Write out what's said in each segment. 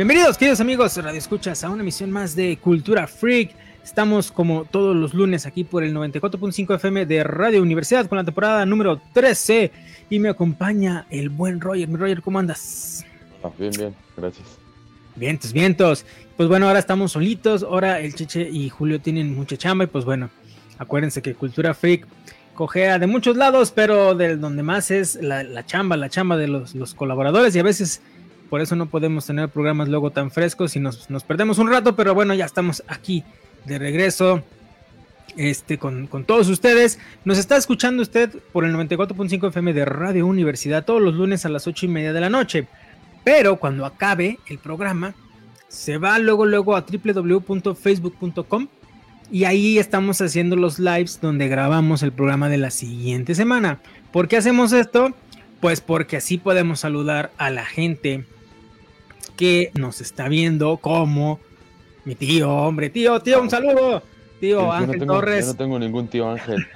Bienvenidos, queridos amigos, Radio Escuchas, a una emisión más de Cultura Freak. Estamos como todos los lunes aquí por el 94.5 FM de Radio Universidad con la temporada número 13 y me acompaña el buen Roger. Mi Roger, ¿cómo andas? Ah, bien, bien, gracias. Vientos, vientos. Pues bueno, ahora estamos solitos, ahora el Cheche y Julio tienen mucha chamba y pues bueno, acuérdense que Cultura Freak cogea de muchos lados, pero del donde más es la, chamba, la chamba de los, los colaboradores y a veces por eso no podemos tener programas luego tan frescos y nos, perdemos un rato, pero bueno, ya estamos aquí de regreso este, con, todos ustedes. Nos está escuchando usted por el 94.5 FM de Radio Universidad todos los lunes a las 8 y media de la noche. Pero cuando acabe el programa, se va luego, luego a www.facebook.com y ahí estamos haciendo los lives donde grabamos el programa de la siguiente semana. ¿Por qué hacemos esto? Pues porque así podemos saludar a la gente que nos está viendo como mi tío, hombre, tío, tío, un saludo. Tío Ángel Torres. Yo no tengo ningún tío Ángel.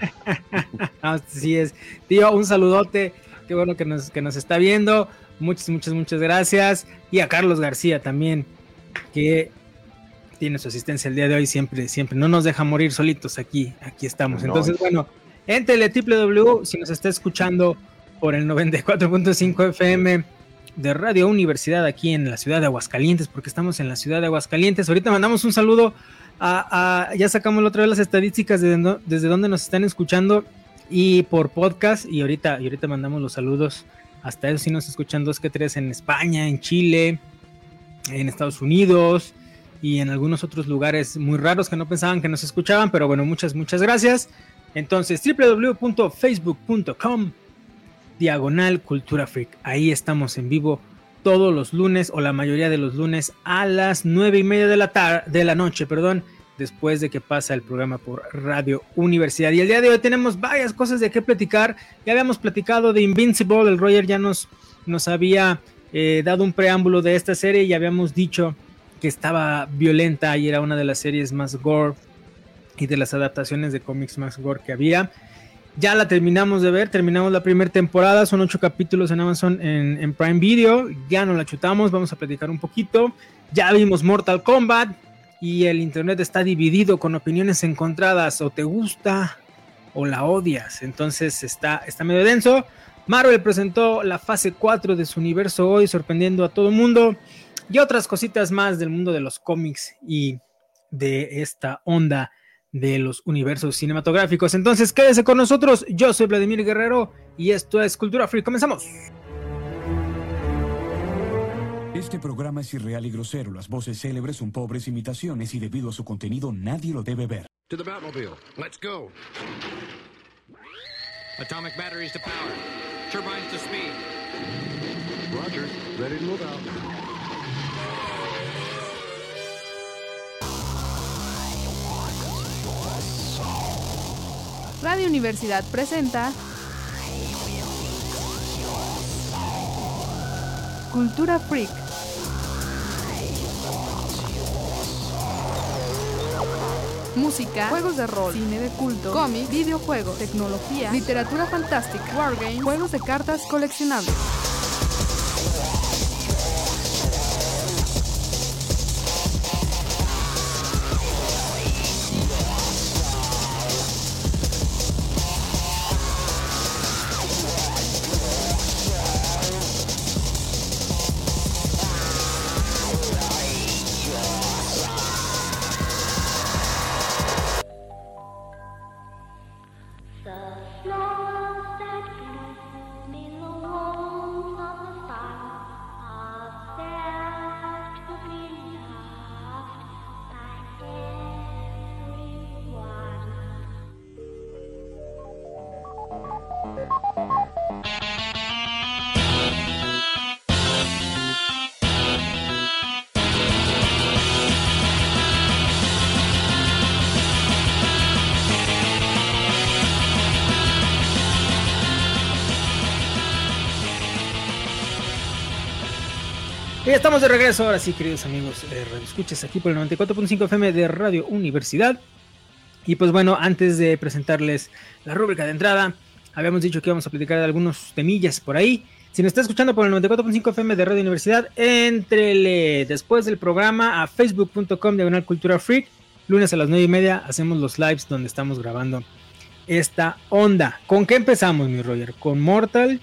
Así es. Tío, un saludote. Qué bueno que nos, que nos está viendo. Muchas, muchas, muchas gracias. Y a Carlos García también, que tiene su asistencia el día de hoy. Siempre, siempre. No nos deja morir solitos aquí. Aquí estamos. Entonces, bueno, entrele www si nos está escuchando por el 94.5 FM de Radio Universidad aquí en la ciudad de Aguascalientes, porque estamos en la ciudad de Aguascalientes. Ahorita mandamos un saludo a, ya sacamos la otra vez las estadísticas de desde donde nos están escuchando y por podcast y ahorita, y ahorita mandamos los saludos. Hasta eso sí nos escuchan dos que tres en España, en Chile, en Estados Unidos y en algunos otros lugares muy raros que no pensaban que nos escuchaban, pero bueno, muchas, muchas gracias. Entonces, www.facebook.com diagonal Cultura Freak. Ahí estamos en vivo todos los lunes o la mayoría de los lunes a las nueve y media de la, tarde, de la noche, perdón, después de que pasa el programa por Radio Universidad. Y el día de hoy tenemos varias cosas de qué platicar. Ya habíamos platicado de Invincible, el Roger ya nos, nos había eh, dado un preámbulo de esta serie y habíamos dicho que estaba violenta y era una de las series más gore y de las adaptaciones de cómics más gore que había. Ya la terminamos de ver, terminamos la primera temporada, son ocho capítulos en Amazon en, Prime Video, ya no la chutamos, vamos a platicar un poquito. Ya vimos Mortal Kombat y el internet está dividido con opiniones encontradas, o te gusta o la odias, entonces está, está medio denso. Marvel presentó la fase 4 de su universo hoy, sorprendiendo a todo el mundo y otras cositas más del mundo de los cómics y de esta onda de los universos cinematográficos. Entonces, quédese con nosotros. Yo soy Vladimir Guerrero y esto es Cultura Free. Comenzamos. Este programa es irreal y grosero. Las voces célebres son pobres imitaciones y debido a su contenido nadie lo debe ver. To the Batmobile. Let's go. Atomic batteries to power. Turbines to speed. Roger. Ready to move out. Radio Universidad presenta Cultura Freak. Música, juegos de rol, cine de culto, cómics, videojuegos, tecnología, literatura fantástica, wargames, juegos de cartas coleccionables. Estamos de regreso ahora sí, queridos amigos. Eh, escuchas aquí por el 94.5 FM de Radio Universidad. Y pues bueno, antes de presentarles la rúbrica de entrada, habíamos dicho que íbamos a platicar de algunos temillas por ahí. Si nos está escuchando por el 94.5 FM de Radio Universidad, entrele después del programa a facebook.com diagonal cultura freak. Lunes a las 9 y media hacemos los lives donde estamos grabando esta onda. ¿Con qué empezamos, mi Roger? ¿Con Mortal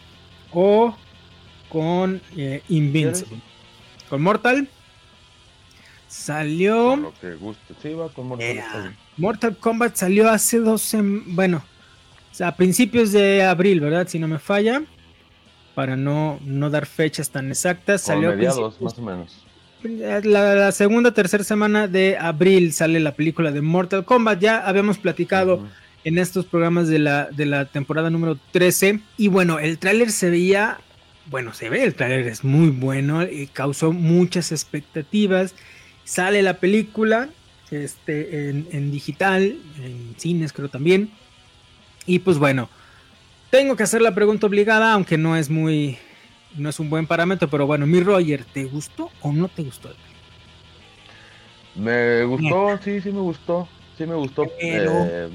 o con eh, Invincible? Con Mortal. Salió. Lo que guste. Sí, va con Mortal. Eh, Mortal Kombat salió hace dos bueno, a principios de abril, ¿verdad? Si no me falla, para no, no dar fechas tan exactas. Como salió mediados, más o menos. La, la, segunda, tercera semana de abril sale la película de Mortal Kombat. Ya habíamos platicado uh -huh. en estos programas de la, de la temporada número 13. Y bueno, el tráiler se veía, bueno, se ve, el tráiler es muy bueno y causó muchas expectativas. Sale la película este, en, en digital, en cines creo también. Y pues bueno, tengo que hacer la pregunta obligada, aunque no es muy, no es un buen parámetro, pero bueno, mi Roger, ¿te gustó o no te gustó? Me gustó, sí, sí me gustó, sí me gustó. Pero... Eh,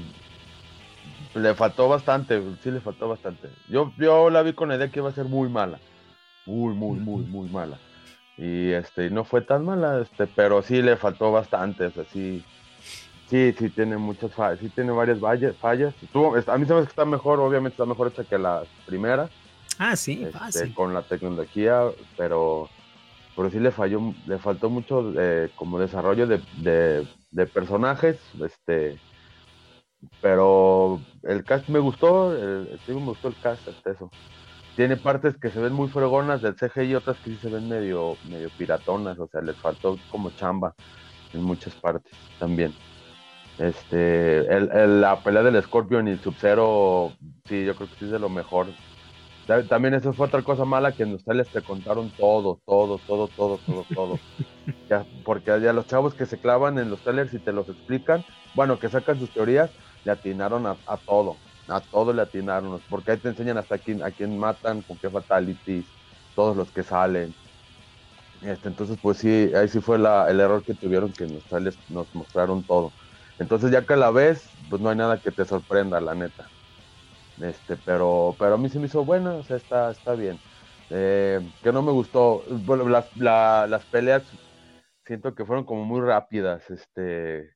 le faltó bastante, sí le faltó bastante. Yo, yo la vi con la idea que iba a ser muy mala, muy, muy, muy, muy mala. Y este, no fue tan mala, este, pero sí le faltó bastante, o sea, sí, Sí, sí tiene muchas fallas, sí tiene varias fallas. Tú, a mí se me hace que está mejor, obviamente está mejor hecha que la primera. Ah, sí, este, fácil. Con la tecnología, pero, pero sí le falló, le faltó mucho eh, como desarrollo de, de, de, personajes, este, pero el cast me gustó, el, sí me gustó el cast, hasta eso. Tiene partes que se ven muy fregonas del CGI y otras que sí se ven medio, medio piratonas, o sea, les faltó como chamba en muchas partes también. Este, el, el, la pelea del Scorpion y el Sub-Zero, sí, yo creo que sí es de lo mejor. También eso fue otra cosa mala que en los trailers te contaron todo, todo, todo, todo, todo, todo. ya, porque ya los chavos que se clavan en los trailers y te los explican, bueno, que sacan sus teorías, le atinaron a, a todo, a todo le atinaron, porque ahí te enseñan hasta quién, a quién matan, con qué fatalities, todos los que salen. Este, entonces, pues sí, ahí sí fue la, el error que tuvieron que trailers nos mostraron todo. Entonces ya que la ves, pues no hay nada que te sorprenda, la neta. Este, pero, pero a mí se me hizo buena, o sea, está, está bien. Eh, que no me gustó, bueno, las, la, las peleas siento que fueron como muy rápidas, este,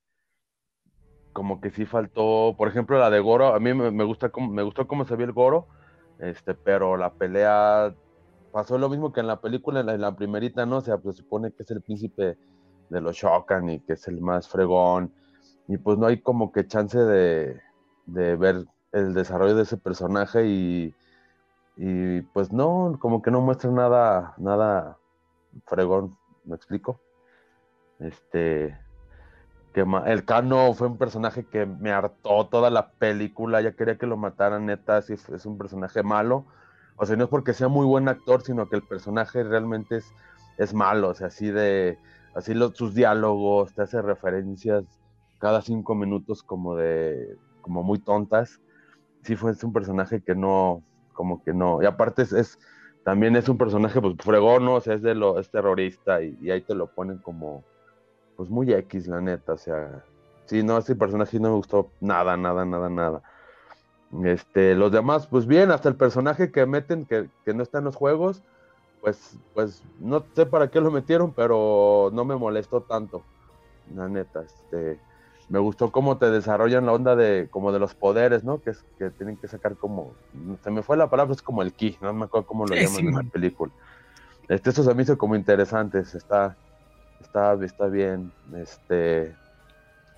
como que sí faltó, por ejemplo, la de Goro, a mí me, gusta me gustó cómo se vio el Goro, este, pero la pelea pasó lo mismo que en la película, en la, en primerita, ¿no? O sea, pues se supone que es el príncipe de los Shokan y que es el más fregón, y pues no hay como que chance de, de ver el desarrollo de ese personaje y, y, pues no, como que no muestra nada, nada fregón, ¿me explico? Este, el Cano fue un personaje que me hartó toda la película, ya quería que lo mataran, neta, si es un personaje malo, o sea, no es porque sea muy buen actor, sino que el personaje realmente es, es malo, o sea, así de, así los, sus diálogos, te hace referencias cada cinco minutos como de, como muy tontas. Sí fue un personaje que no, como que no, y aparte es, también es un personaje pues fregón, o sea, es, de lo, es terrorista y, y, ahí te lo ponen como, pues muy X, la neta, o sea, sí, no, ese personaje no me gustó nada, nada, nada, nada. Este, los demás, pues bien, hasta el personaje que meten, que, que no está en los juegos, pues, pues no sé para qué lo metieron, pero no me molestó tanto, la neta, este, me gustó cómo te desarrollan la onda de como de los poderes, ¿no? Que es que tienen que sacar como se me fue la palabra, es como el ki, no me acuerdo cómo lo llaman sí, en la película. Este eso se me hizo como interesantes, está está bien, este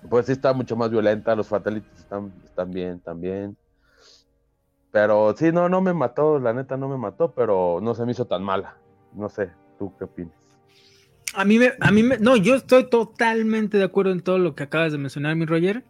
pues sí está mucho más violenta, los fatalities están están bien también. Pero sí, no no me mató, la neta no me mató, pero no se me hizo tan mala. No sé, ¿tú qué opinas? A mí, me, a mí me, no, yo estoy totalmente de acuerdo en todo lo que acabas de mencionar, mi Roger.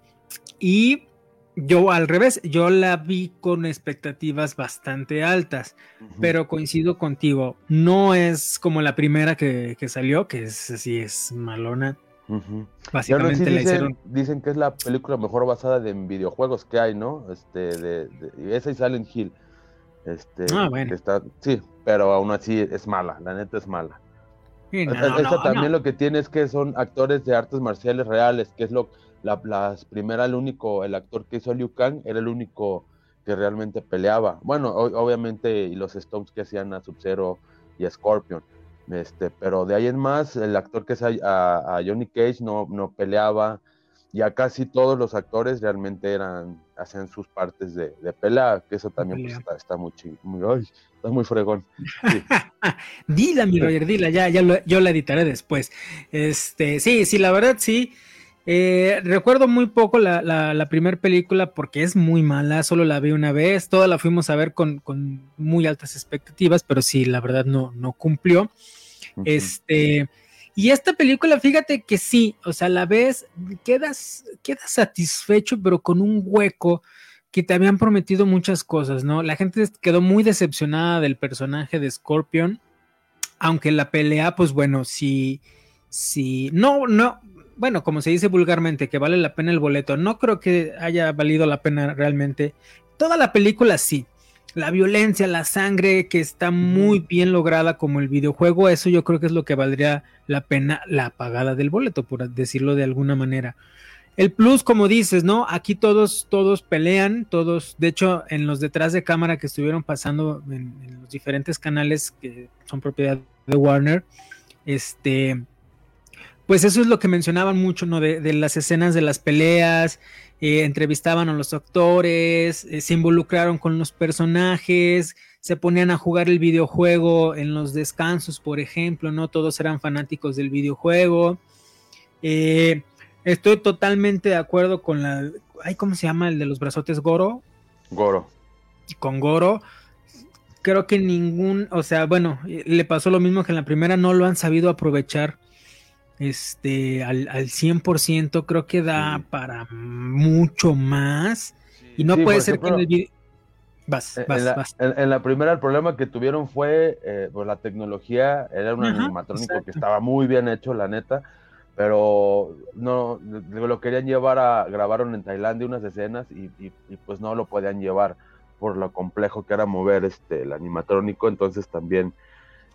Y yo al revés, yo la vi con expectativas bastante altas, uh -huh. pero coincido contigo, no es como la primera que, que salió, que es así, es malona. Uh -huh. Básicamente sí la dicen, hicieron... dicen que es la película mejor basada en videojuegos que hay, ¿no? Este, de, de esa y Silent Hill. Este, ah, bueno. Está, sí, pero aún así es mala, la neta es mala. Eso también lo que tiene es que son actores de artes marciales reales, que es lo la, las primera, el único, el actor que hizo Liu Kang era el único que realmente peleaba. Bueno, obviamente y los Stones que hacían a Sub-Zero y a Scorpion. Este, pero de ahí en más, el actor que es a, Johnny Cage no, no peleaba, y a casi todos los actores realmente eran, hacían sus partes de, de pelea, que eso también pues, está, está, muy muy, está muy fregón. dila, mi Roger, dila, ya, ya yo la editaré después. Este, sí, sí, la verdad sí. Eh, recuerdo muy poco la, la, primera película porque es muy mala, solo la vi una vez, toda la fuimos a ver con, con muy altas expectativas, pero sí, la verdad no, no cumplió. Este, y esta película, fíjate que sí, o sea, la ves, quedas, quedas satisfecho, pero con un hueco que te habían prometido muchas cosas, ¿no? La gente quedó muy decepcionada del personaje de Scorpion, aunque la pelea, pues bueno, sí, sí, no, no, bueno, como se dice vulgarmente, que vale la pena el boleto, no creo que haya valido la pena realmente. Toda la película sí, la violencia, la sangre que está muy bien lograda como el videojuego, eso yo creo que es lo que valdría la pena la pagada del boleto, por decirlo de alguna manera. El plus, como dices, ¿no? Aquí todos, todos pelean, todos, de hecho, en los detrás de cámara que estuvieron pasando en, en los diferentes canales que son propiedad de Warner, este, pues eso es lo que mencionaban mucho, ¿no? De, las escenas de las peleas, eh, entrevistaban a los actores, eh, se involucraron con los personajes, se ponían a jugar el videojuego en los descansos, por ejemplo, ¿no? Todos eran fanáticos del videojuego. Eh, estoy totalmente de acuerdo con la... Ay, ¿Cómo se llama el de los brazotes Goro? Goro. Con Goro. Creo que ningún, o sea, bueno, le pasó lo mismo que en la primera, no lo han sabido aprovechar este, al, al 100%, creo que da para mucho más. Y no puede ser que en el video... Vas, vas, en, la, vas. En, la, primera el problema que tuvieron fue eh, pues la tecnología, era un animatrónico que estaba muy bien hecho, la neta, pero no lo querían llevar a grabaron en Tailandia unas escenas y, y, y, pues no lo podían llevar por lo complejo que era mover este el animatrónico, entonces también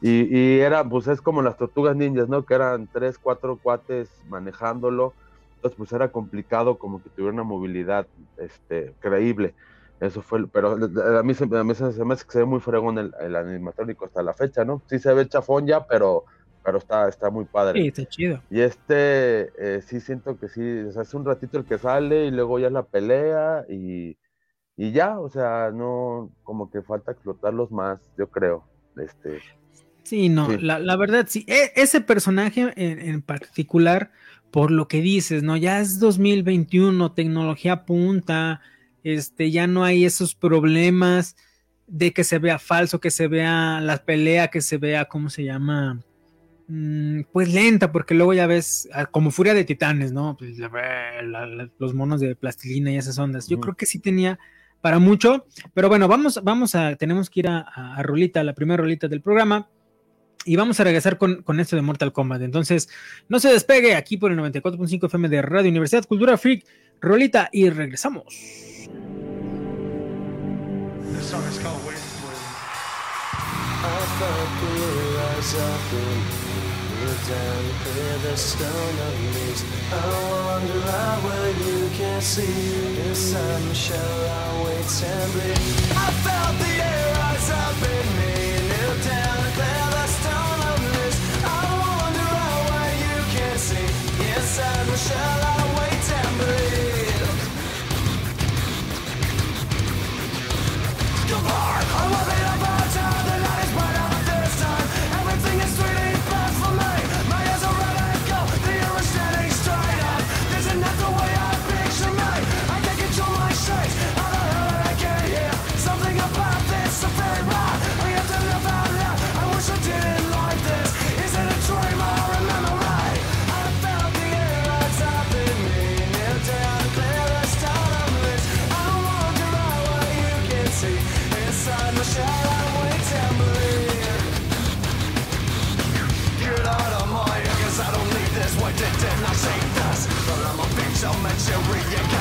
y, y, era, pues es como las tortugas ninjas, ¿no? Que eran tres, cuatro cuates manejándolo. Entonces, pues era complicado como que tuviera una movilidad este, creíble. Eso fue, pero a mí, se, a mí se, me hace que se ve muy fregón el, el, animatrónico hasta la fecha, ¿no? Sí se ve chafón ya, pero, pero está, está muy padre. Sí, está chido. Y este, eh, sí siento que sí, o sea, es un ratito el que sale y luego ya la pelea y, y ya, o sea, no, como que falta explotarlos más, yo creo. Este, Sí, no, La, la, verdad, sí. E, ese personaje en, particular, por lo que dices, ¿no? Ya es 2021, tecnología punta, este, ya no hay esos problemas de que se vea falso, que se vea la pelea, que se vea, ¿cómo se llama? Mm, pues lenta, porque luego ya ves, ah, como Furia de Titanes, ¿no? Pues, los monos de plastilina y esas ondas. Yo creo que sí tenía para mucho, pero bueno, vamos, vamos a, tenemos que ir a, a Rolita, la primera rolita del programa. Y vamos a regresar con, con, esto de Mortal Kombat. Entonces, no se despegue aquí por el 94.5 FM de Radio Universidad Cultura Freak, Rolita, y regresamos. I wait and bleed? Goodbye, Come on, I wanna where.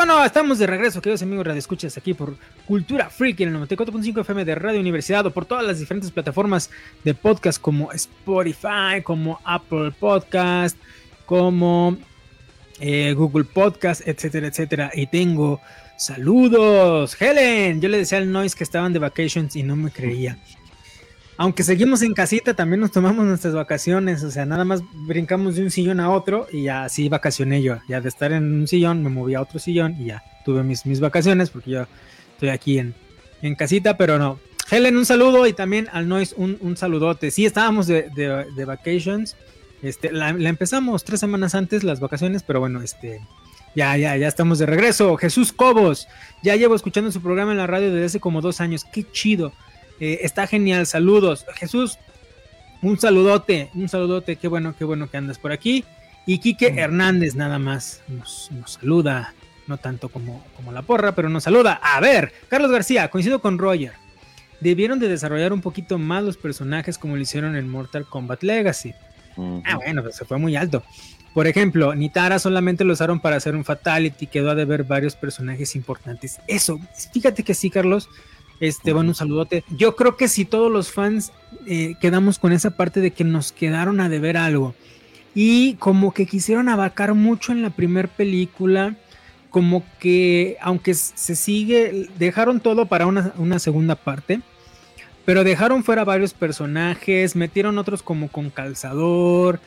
Bueno, estamos de regreso, queridos amigos Radio Escuchas, aquí por Cultura Freak en el 94.5 FM de Radio Universidad o por todas las diferentes plataformas de podcast como Spotify, como Apple Podcast, como eh, Google Podcast, etcétera, etcétera. Y tengo saludos. Helen, yo le decía al Noise que estaban de vacations y no me creía aunque seguimos en casita, también nos tomamos nuestras vacaciones, o sea, nada más brincamos de un sillón a otro y ya así vacacioné yo, ya de estar en un sillón me moví a otro sillón y ya tuve mis, mis vacaciones porque yo estoy aquí en, en casita, pero no. Helen, un saludo y también al Noise un, un saludote. Sí, estábamos de, de, vacations, este, la, la, empezamos tres semanas antes las vacaciones, pero bueno, este, ya, ya, ya estamos de regreso. Jesús Cobos, ya llevo escuchando su programa en la radio desde hace como dos años, qué chido. Eh, está genial, saludos. Jesús, un saludote, un saludote, qué bueno, qué bueno que andas por aquí. Y Quique Hernández nada más nos, saluda, no tanto como, como la porra, pero nos saluda. A ver, Carlos García, coincido con Roger. Debieron de desarrollar un poquito más los personajes como lo hicieron en Mortal Kombat Legacy. Ah, bueno, pues se fue muy alto. Por ejemplo, Nitara solamente lo usaron para hacer un Fatality, quedó a deber varios personajes importantes. Eso, fíjate que sí, Carlos, este, bueno, un saludote. Yo creo que si todos los fans eh, quedamos con esa parte de que nos quedaron a deber algo. Y como que quisieron abarcar mucho en la primera película. Como que, aunque se sigue, dejaron todo para una, una segunda parte. Pero dejaron fuera varios personajes, metieron otros como con calzador.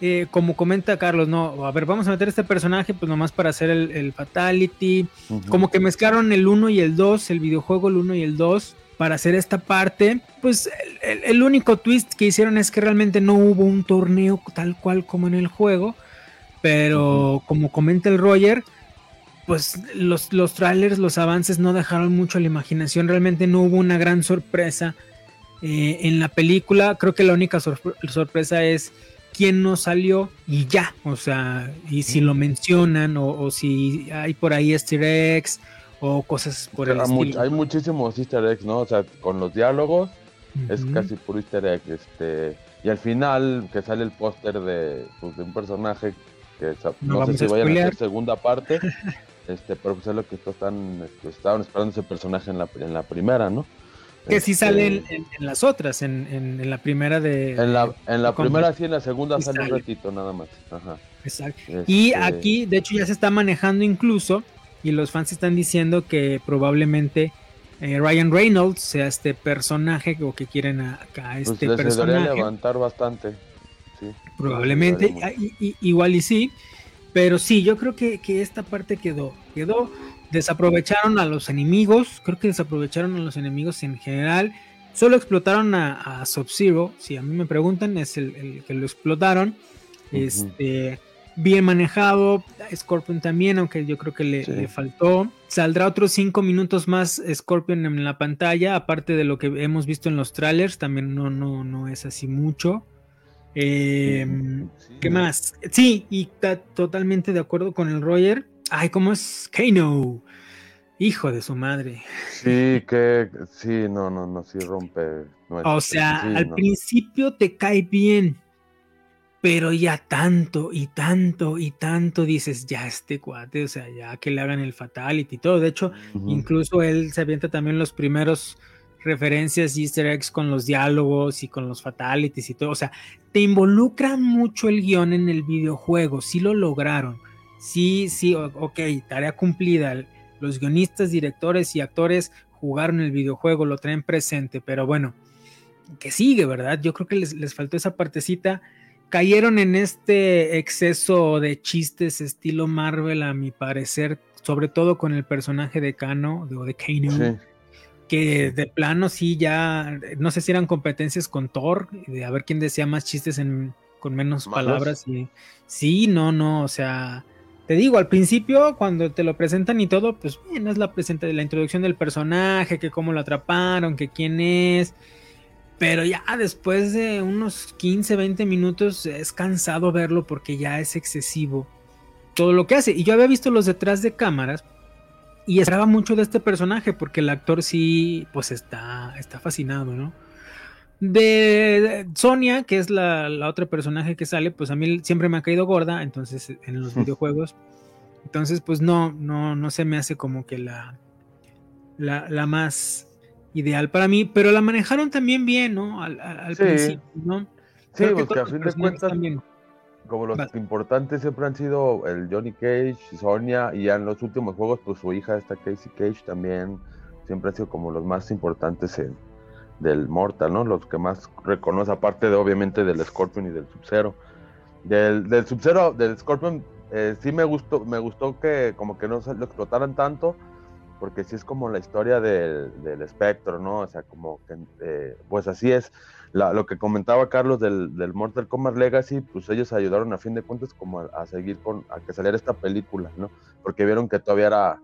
Eh, como comenta Carlos, no, a ver, vamos a meter este personaje pues nomás para hacer el, Fatality, como que mezclaron el 1 y el 2, el videojuego el 1 y el 2 para hacer esta parte, pues el, único twist que hicieron es que realmente no hubo un torneo tal cual como en el juego, pero como comenta el Roger, pues los, los trailers, los avances no dejaron mucho a la imaginación, realmente no hubo una gran sorpresa eh, en la película, creo que la única sorpresa es quién no salió y ya, o sea, y si lo mencionan o, si hay por ahí easter eggs o cosas por el estilo. Hay muchísimos easter eggs, ¿no? O sea, con los diálogos es casi puro easter egg, este, y al final que sale el póster de, pues, de un personaje que no, sé si vayan a ser segunda parte, este, pero pues es lo que están, este, estaban esperando ese personaje en la, en la primera, ¿no? Que sí sale este, en, las otras, en, la primera de. En la, en la primera sí, en la segunda sale, un ratito nada más. Ajá. Exacto. Y este aquí, de hecho, ya se está manejando incluso, y los fans están diciendo que probablemente eh, Ryan Reynolds sea este personaje o que quieren a, pues este pues personaje. levantar bastante. Sí, probablemente, igual y sí. Pero sí, yo creo que, que esta parte quedó. Quedó desaprovecharon a los enemigos, creo que desaprovecharon a los enemigos en general. Solo explotaron a, Sub-Zero, si a mí me preguntan, es el, que lo explotaron. Este, bien manejado, Scorpion también, aunque yo creo que le, faltó. Saldrá otros cinco minutos más Scorpion en la pantalla, aparte de lo que hemos visto en los trailers, también no, no, no es así mucho. Em, ¿Qué más? Sí, y está totalmente de acuerdo con el Roger. Ay, ¿cómo es Kano? Hijo de su madre. Sí, que sí, no, no, no, sí rompe. o sea, al principio te cae bien, pero ya tanto y tanto y tanto dices, ya este cuate, o sea, ya que le hagan el fatality y todo. De hecho, incluso él se avienta también los primeros referencias easter eggs con los diálogos y con los fatalities y todo. O sea, te involucra mucho el guion en el videojuego, sí lo lograron sí, sí, ok, tarea cumplida. Los guionistas, directores y actores jugaron el videojuego, lo traen presente, pero bueno, que sigue, ¿verdad? Yo creo que les, faltó esa partecita. Cayeron en este exceso de chistes estilo Marvel, a mi parecer, sobre todo con el personaje de Kano o de Kano. Que de plano sí ya, no sé si eran competencias con Thor, de a ver quién decía más chistes con menos palabras. Y, sí, no, no, o sea, te digo, al principio, cuando te lo presentan y todo, pues bien, es la presenta la introducción del personaje, que cómo lo atraparon, que quién es. Pero ya después de unos 15, 20 minutos es cansado verlo porque ya es excesivo todo lo que hace. Y yo había visto los detrás de cámaras y esperaba mucho de este personaje porque el actor sí, pues está, está fascinado, ¿no? De Sonia, que es la, otra personaje que sale, pues a mí siempre me ha caído gorda, entonces en los videojuegos. Entonces, pues no, no, no se me hace como que la, la, la más ideal para mí, pero la manejaron también bien, ¿no? Al, al Sí. principio, ¿no? Sí, Creo que porque a fin de cuentas, también. como los importantes siempre han sido el Johnny Cage, Sonia, y ya en los últimos juegos, pues su hija, esta Casey Cage, también siempre han sido como los más importantes en- del Mortal, ¿no? Los que más reconoce, aparte de obviamente del Scorpion y del Sub-Zero. Del, del Sub-Zero, del Scorpion, eh, sí me gustó, me gustó que como que no se lo explotaran tanto, porque sí es como la historia del, del espectro, ¿no? O sea, como que, eh, pues así es. La- lo que comentaba Carlos del, del Mortal Kombat Legacy, pues ellos ayudaron a fin de cuentas como a, a seguir con, a que saliera esta película, ¿no? Porque vieron que todavía era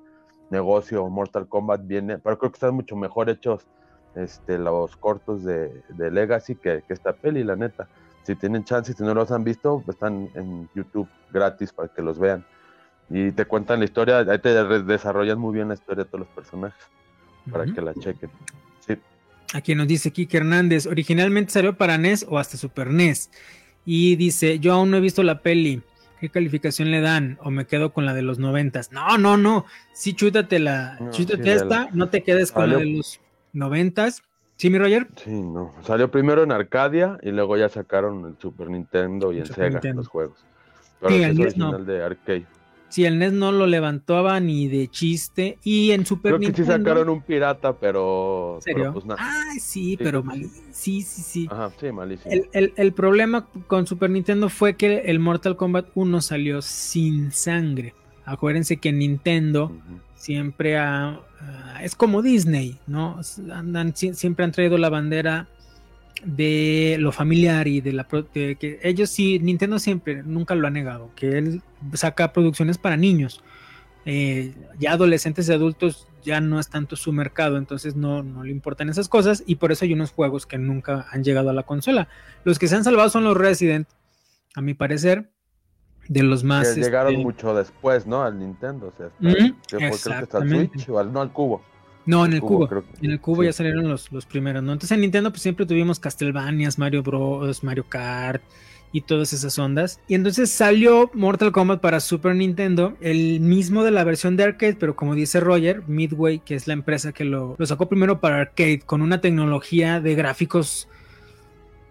negocio Mortal Kombat viene, pero creo que están mucho mejor hechos este, los cortos de, de Legacy que, que esta peli, la neta. Si tienen chance, si no los han visto, están en YouTube gratis para que los vean. Y te cuentan la historia, ahí te desarrollan muy bien la historia de todos los personajes, para que la chequen. Sí. Aquí nos dice Kike Hernández, originalmente salió para NES o hasta Super NES. Y dice, yo aún no he visto la peli. ¿Qué calificación le dan? ¿O me quedo con la de los noventas? No, no, no. Sí, chútate la, No, chútate sí, esta, no te quedes con la de los noventas. ¿Sí, mi Roger? Sí, no. Salió primero en Arcadia y luego ya sacaron en Super Nintendo y en Super Sega Nintendo. los juegos. Pero Sí, el es NES no. original de arcade. Sí, el NES no lo levantaba ni de chiste. Y en Super Creo que sí Nintendo... sacaron un pirata, pero. ¿En serio? pero pues nada. Ay, sí, Sí, pero creo que mal. Sí, sí, sí. Ajá, sí, malísimo. El, el- el problema con Super Nintendo fue que el Mortal Kombat 1 salió sin sangre. Acuérdense que Nintendo. Siempre ah, es como Disney, ¿no? Andan, sie- siempre han traído la bandera de lo familiar y de la de que ellos sí, Nintendo siempre, nunca lo ha negado, que él saca producciones para niños. Eh, ya adolescentes y adultos ya no es tanto su mercado, entonces no, no le importan esas cosas y por eso hay unos juegos que nunca han llegado a la consola. Los que se han salvado son los Resident, a mi parecer, de los más... Que llegaron este, mucho después, ¿no? Al Nintendo. O sea, hasta- que fue- creo que hasta el. Switch o al, no al cubo. No, en el cubo. creo que- En el cubo sí. ya salieron los, los primeros, ¿no? Entonces en Nintendo pues siempre tuvimos Castlevanias, Mario Bros, Mario Kart y todas esas ondas. Y entonces salió Mortal Kombat para Super Nintendo, el mismo de la versión de arcade, pero como dice Roger, Midway, que es la empresa que lo, lo sacó primero para arcade, con una tecnología de gráficos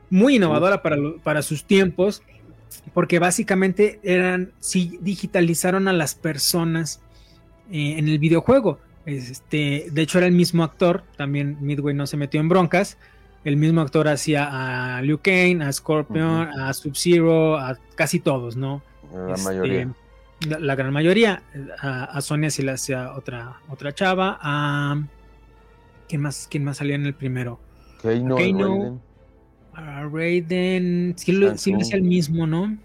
muy innovadora para, lo- para sus tiempos, porque básicamente eran, sí digitalizaron a las personas eh, en el videojuego. Este, de hecho, era el mismo actor, también Midway no se metió en broncas. El mismo actor hacía a Liu Kane, a Scorpion, a Sub-Zero, a casi todos, ¿no? La Este, mayoría. La, la gran mayoría. A, a Sonia sí le hacía otra, otra chava. A. ¿Quién más, ¿Quién más salía en el primero? Keino, Keino. A Raiden. Sí lo, sí hacía el mismo, ¿no?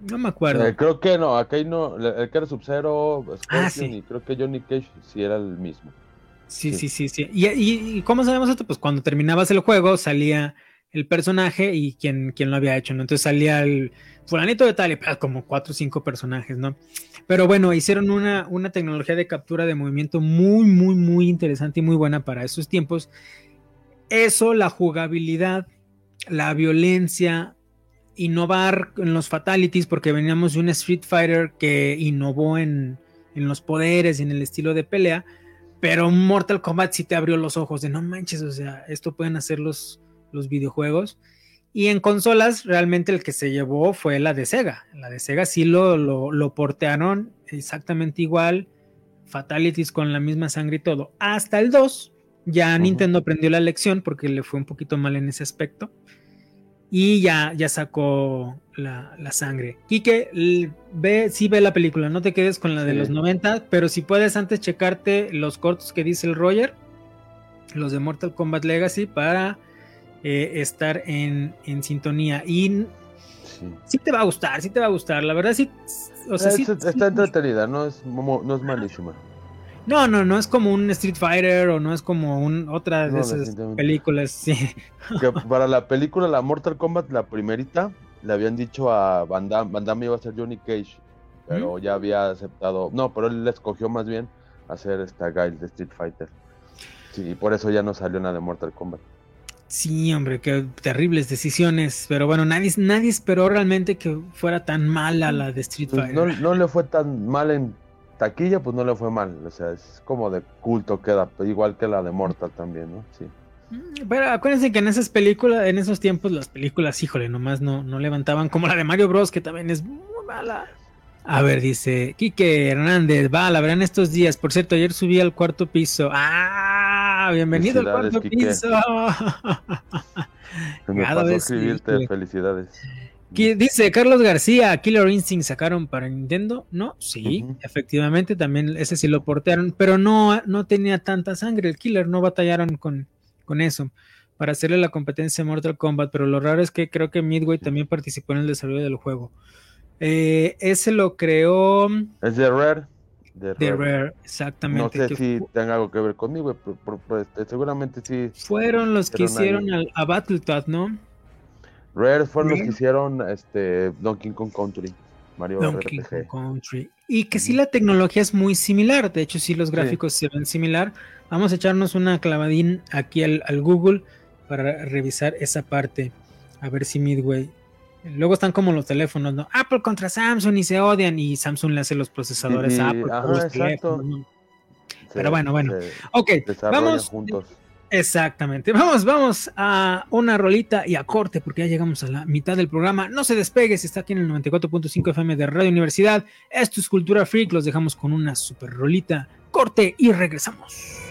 No me acuerdo. Eh, creo que no, a Keino, el que era Sub-Zero, Ah, sí. y creo que Johnny Cage sí era el mismo. Sí, sí, Sí. sí, sí. ¿Y, y, y cómo sabemos esto? Pues cuando terminabas el juego salía el personaje y quien, quien lo había hecho, ¿no? Entonces salía el fulanito de tal y ah, como cuatro o cinco personajes, ¿no? Pero bueno, hicieron una, una tecnología de captura de movimiento muy, muy, muy interesante y muy buena para esos tiempos. Eso, la jugabilidad, la violencia, innovar en los fatalities, porque veníamos de un Street Fighter que innovó en, en los poderes y en el estilo de pelea. Pero Mortal Kombat sí te abrió los ojos de no manches, o sea, esto pueden hacer los, videojuegos. Y en consolas, realmente el que se llevó fue la de Sega. La de Sega sí lo, lo, lo portearon exactamente igual. Fatalities con la misma sangre y todo. Hasta el 2, ya. Nintendo aprendió la lección porque le fue un poquito mal en ese aspecto. Y ya, ya sacó la, la sangre. Quique, ve, sí ve la película, no te quedes con la de Sí. los 90, pero si puedes antes checarte los cortos que dice el Roger, los de Mortal Kombat Legacy, para eh, estar en, en sintonía. Y Sí. sí te va a gustar, sí te va a gustar, la verdad sí. O sea, Eh, sí- está, entretenida, no es, no es malísima. No, no, no es como un Street Fighter o no es como un, otra de No, esas películas, sí. Que para la película, la Mortal Kombat, la primerita, le habían dicho a Van Damme, Van Damme iba a ser Johnny Cage, pero ya había aceptado, no, pero él le escogió más bien hacer esta Guile de Street Fighter. Sí, y por eso ya no salió nada de Mortal Kombat. Sí, hombre, qué terribles decisiones. Pero bueno, nadie, nadie esperó realmente que fuera tan mala la de Street Pues Fighter. no, no le fue tan mal en taquilla, pues no le fue mal. O sea, es como de culto queda, igual que la de Mortal también, ¿no? Sí. Mm, Pero acuérdense que en esas películas, en esos tiempos, las películas, híjole, nomás no, no levantaban como la de Mario Bros, que también es muy mala. A ver, dice Quique Hernández, va, la verán estos días. Por cierto, ayer subí al cuarto piso. ¡Ah! Bienvenido al cuarto Quique. piso. Se me Cada pasó vez escribirte, felicidades. Dice Carlos García, Killer Instinct sacaron para Nintendo. No, sí, efectivamente, también ese sí lo portearon, pero no, no tenía tanta sangre. El Killer no batallaron con, con eso para hacerle la competencia a Mortal Kombat, pero lo raro es que creo que Midway también participó en el desarrollo del juego. Eh, ese lo creó Es de Rare. De Rare. Rare, No exactamente. sé si fu- tenga algo que ver conmigo, pero, pero, pero, este, seguramente sí. fueron los que hicieron al- a Battletoad, ¿no? Rare fueron los Rare. que hicieron este Donkey Kong Country. Mario Donkey RPG. Kong Country. Y que sí la tecnología es muy similar, de hecho sí los gráficos se ven similar. Vamos a echarnos una clavadín aquí al, al Google para revisar esa parte, a ver si Midway. Luego están como los teléfonos, ¿no? Apple contra Samsung y se odian y Samsung le hace los procesadores Sí, a Apple. ajá, los teléfonos, ¿no? Se- Pero bueno, bueno. Ok, vamos. juntos. Exactamente. Vamos, vamos a una rolita y a corte porque ya llegamos a la mitad del programa. No se despegue si está aquí en el 94.5 FM de Radio Universidad. Esto es Cultura Freak. Los dejamos con una super rolita. Corte y regresamos.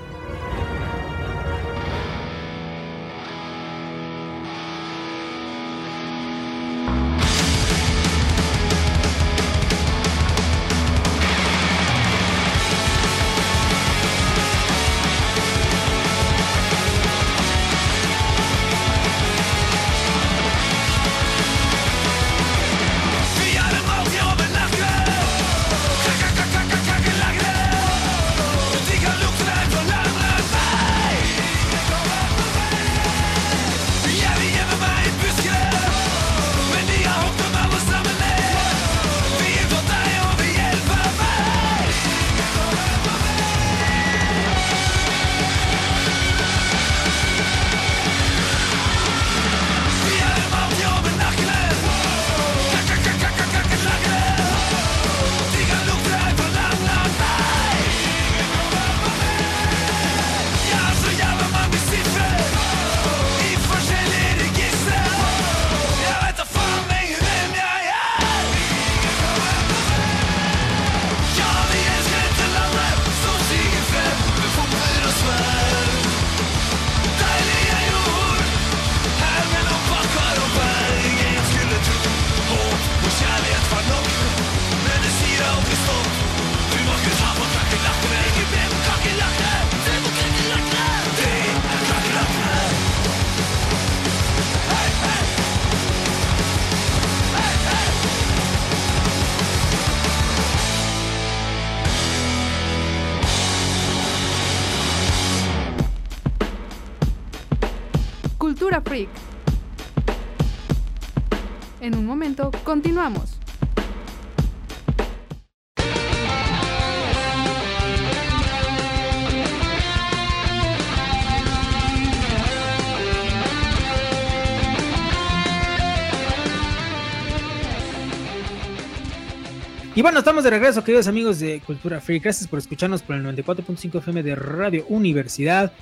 Continuamos. Y bueno, estamos de regreso, queridos amigos de Cultura Freak. Gracias por escucharnos por el 94.5 FM de Radio Universidad.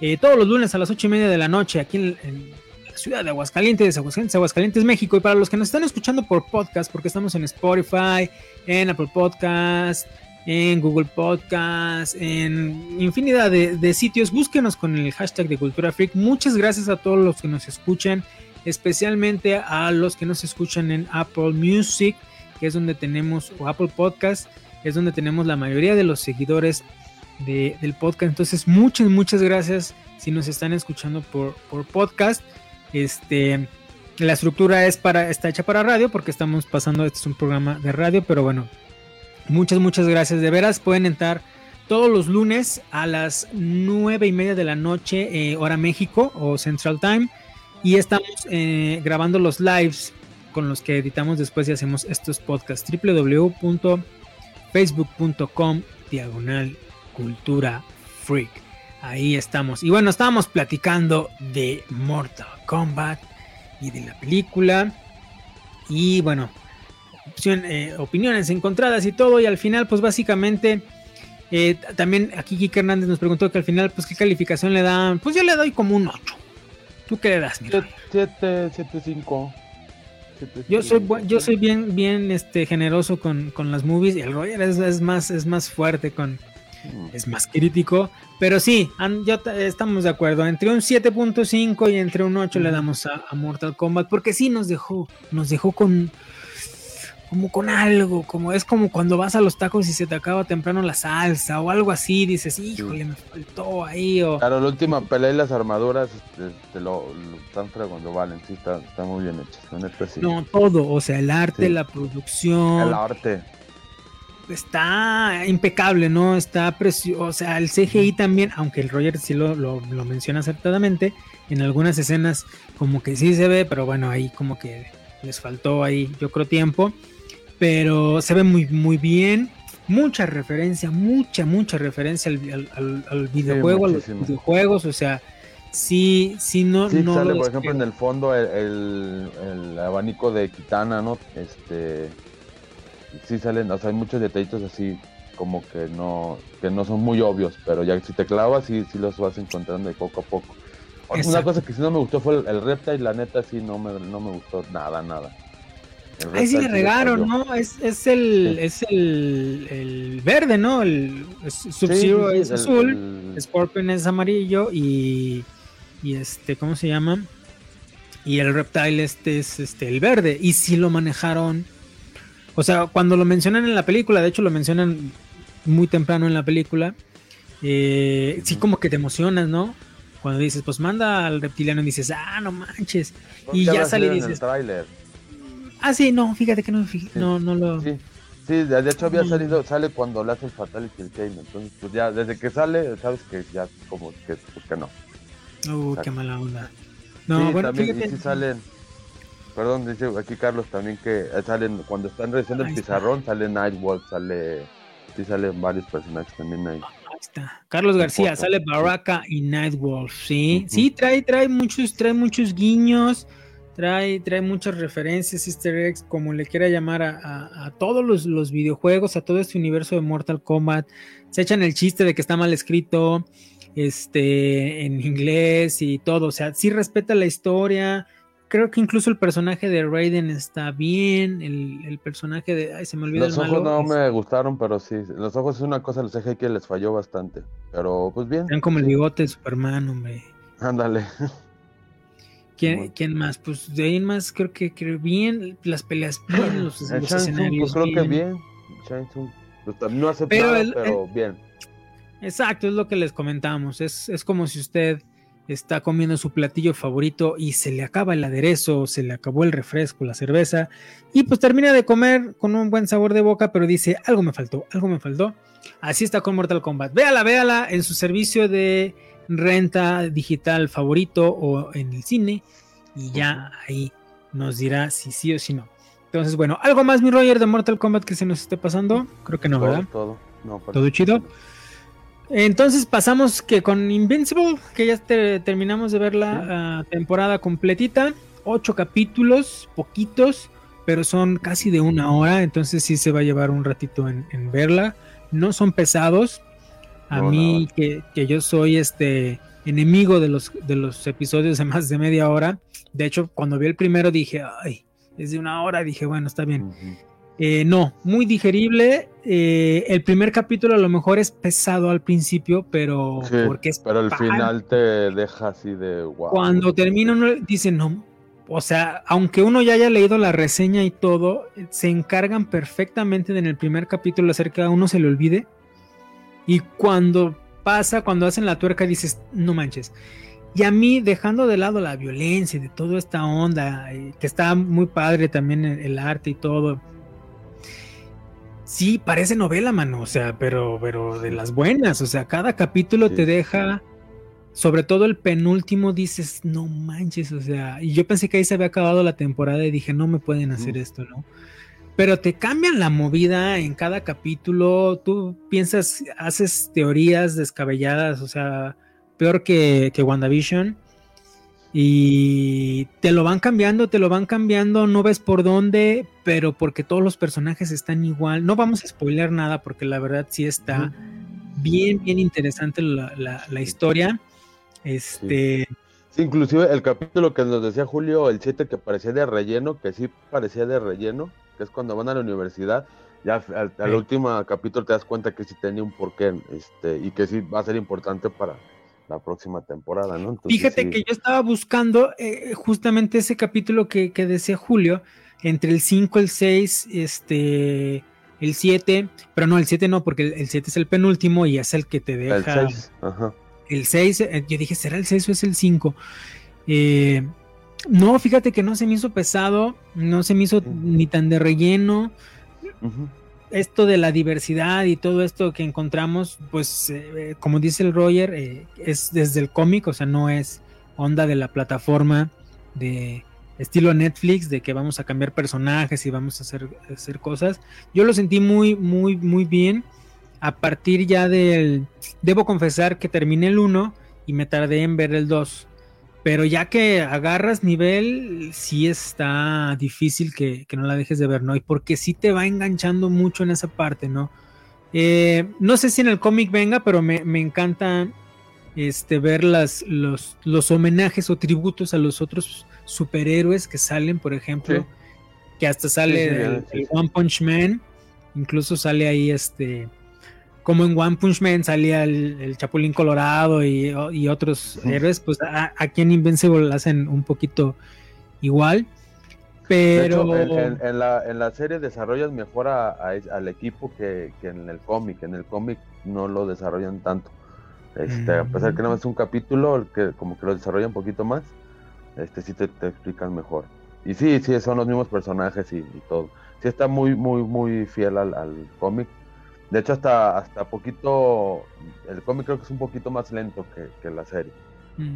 Eh, todos los lunes a las 8 y media de la noche aquí en, en ciudad de Aguascalientes, Aguascalientes, Aguascalientes, México. Y para los que nos están escuchando por podcast, porque estamos en Spotify, en Apple Podcast, en Google Podcast, en infinidad de, sitios, búsquenos con el hashtag de Cultura Freak. Muchas gracias a todos los que nos escuchan, especialmente a los que nos escuchan en Apple Music que es donde tenemos, o Apple Podcast, es donde tenemos la mayoría de los seguidores de- del podcast. Entonces, muchas, muchas gracias si nos están escuchando por podcast. Este, la estructura es para, está hecha para radio porque estamos pasando, este es un programa de radio, pero bueno, muchas, muchas gracias. De veras, pueden entrar todos los lunes a las nueve y media de la noche, eh, hora México o Central Time. Y estamos eh, grabando los lives con los que editamos después y hacemos estos podcasts. www.facebook.com diagonal cultura freak. Ahí estamos. Y bueno, estábamos platicando de Mortal Kombat y de la película. Y bueno, eh, opiniones encontradas y todo. Y al final, pues básicamente, eh, también aquí Kike Hernández nos preguntó que al final, pues qué calificación le dan. Pues yo le doy como un 8. ¿Tú qué le das, 7, 7, 5. Yo soy yo soy bien bien este generoso con, con las movies y el Roger es, más es más fuerte con. Es más crítico, pero sí, ya estamos de acuerdo, entre un 7.5 y entre un 8 le damos a, a, Mortal Kombat porque sí nos dejó nos dejó con como con algo, como es como cuando vas a los tacos y se te acaba temprano la salsa o algo así, dices, híjole, me faltó ahí. O... Claro, la última pelea y las armaduras este, te lo, están cuando valen, sí, está, está, muy bien hecho. No, todo, o sea, el arte, la producción. El arte. Está impecable, ¿no? Está precioso, o sea, el CGI también, aunque el Roger sí lo, lo, lo menciona acertadamente, en algunas escenas como que sí se ve, pero bueno, ahí como que les faltó ahí, yo creo, tiempo pero se ve muy, muy bien. Mucha referencia, mucha, mucha referencia al, videojuego, a los videojuegos, o sea, sí, sí, no. Sí, sale, por ejemplo, en el fondo el, abanico de Kitana, ¿no? Este. Sí salen, o sea, hay muchos detallitos así como que no, que no son muy obvios, pero ya si te clavas, sí, sí los vas encontrando de poco a poco. Una cosa que sí no me gustó fue el, el reptile, la neta sí no me, no me gustó nada, nada. Ahí sí le regaron, ¿no? Es, es el es el, el, verde, ¿no? El Sub-Zero es azul, Scorpion es amarillo y, y este, ¿cómo se llama? Y el Reptile este es este el verde. Y sí lo manejaron. O sea, cuando lo mencionan en la película, de hecho lo mencionan muy temprano en la película. Eh, sí, como que te emocionas, ¿no? Cuando dices, pues manda al reptiliano y dices, ah, no manches. Y ya sale y dices. Ah, sí, no, fíjate que no, no, no lo. Sí. sí, de hecho había salido, sale cuando le hace el Fatality el Kane, entonces pues ya, desde que sale, sabes que ya como que, pues que no. Uh, qué mala onda. No, bueno, también fíjate. sí salen, perdón, dice aquí Carlos también que salen, cuando están revisando el pizarrón, sale Nightwolf, sale, sí salen varios personajes también ahí. Ahí está. Carlos García, sale Baraka y Nightwolf, sí, sí, trae, trae muchos, trae muchos guiños Trae, trae muchas referencias, easter eggs, como le quiera llamar a, todos los, videojuegos, a todo este universo de Mortal Kombat. Se echan el chiste de que está mal escrito este, en inglés y todo. O sea, sí respeta la historia. Creo que incluso el personaje de Raiden está bien. El, personaje de. Ay, se me olvidó Los ojos no me gustaron, pero sí. Los ojos es una cosa, los dejé que les falló bastante. Pero pues bien. Eran como el bigote de Superman, hombre. Ándale. ¿Quién, más? Pues de ahí más creo que, creo bien, las peleas bien, los, los pues, escenarios creo que bien. Pues, no hace pero, pero bien. Exacto, es lo que les comentamos. Es, es como si usted está comiendo su platillo favorito y se le acaba el aderezo, se le acabó el refresco, la cerveza, y pues termina de comer con un buen sabor de boca, pero dice, algo me faltó, algo me faltó. Así está con Mortal Kombat. Véala, véala en su servicio de renta digital favorito o en el cine y ya ahí nos dirá si sí o si no. Entonces, bueno, ¿algo más, mi Roger, de Mortal Kombat que se nos esté pasando? Creo que no, ¿verdad? Todo, todo. chido. Entonces pasamos que con Invincible, que ya terminamos de ver la ah, temporada completita, ocho capítulos, poquitos, pero son casi de una hora, entonces sí se va a llevar un ratito en verla. No son pesados, a mí, que, yo soy este enemigo de los, de los episodios de más de media hora. De hecho, cuando vi el primero dije, ay, es de una hora, dije, bueno, está bien. Eh, no, muy digerible. Eh, el primer capítulo a lo mejor es pesado al principio, pero porque es pero el final te deja así de wow. Cuando termina uno dice no, o sea, aunque uno ya haya leído la reseña y todo, se encargan perfectamente de en el primer capítulo hacer que a uno se le olvide y cuando pasa, cuando hacen la tuerca, dices, no manches. Y a mí, dejando de lado la violencia y de toda esta onda, eh, que está muy padre también el, arte y todo. Sí, parece novela, mano, o sea, pero, pero de las buenas, o sea, cada capítulo te deja, sobre todo el penúltimo, dices, no manches, o sea, y yo pensé que ahí se había acabado la temporada y dije, no me pueden hacer esto, ¿no? pero te cambian la movida en cada capítulo, tú piensas, haces teorías descabelladas, o sea, peor que, que WandaVision. Y te lo van cambiando, te lo van cambiando, no ves por dónde, pero porque todos los personajes están igual. No vamos a spoiler nada porque la verdad sí está bien, bien interesante la, historia. Este. inclusive el capítulo que nos decía Julio, el 7 que parecía de relleno, que sí parecía de relleno, que es cuando van a la universidad, ya al, último capítulo te das cuenta que sí tenía un porqué, este, y que sí va a ser importante para, la próxima temporada, ¿no? Fíjate que yo estaba buscando eh, justamente ese capítulo que, decía Julio, entre el 5, el 6, este, el 7, pero no, el 7 no, porque el, 7 es el penúltimo y es el que te deja. El 6, ajá. El 6, eh, yo dije, ¿será el 6 o es el 5? Eh, no, fíjate que no se me hizo pesado, no se me hizo ni tan de relleno esto de la diversidad y todo esto que encontramos, pues eh, como dice el Roger, eh, es desde el cómic, o sea, no es onda de la plataforma de estilo Netflix, de que vamos a cambiar personajes y vamos a hacer, hacer cosas. Yo lo sentí muy, muy, muy bien. A partir ya del... Debo confesar que terminé el 1 y me tardé en ver el 2. Pero ya que agarras nivel, sí está difícil que, no la dejes de ver, ¿no? Y porque sí te va enganchando mucho en esa parte, ¿no? Eh, no sé si en el cómic venga, pero me, encanta este, ver las, los, los, homenajes o tributos a los otros superhéroes que salen, por ejemplo, que hasta sale el, One Punch Man, incluso sale ahí este como en One Punch Man salía el, Chapulín Colorado y, otros héroes, pues aquí en Invincible hacen un poquito igual. Pero en, la, serie desarrollan mejor al equipo que, en el cómic. En el cómic no lo desarrollan tanto. Este, A pesar que no es un capítulo, que como que lo desarrollan un poquito más, este sí te, explican mejor. Y sí, sí, son los mismos personajes y, todo. Sí está muy, muy, muy fiel al cómic de hecho, hasta, hasta poquito, el cómic creo que es un poquito más lento que, la serie.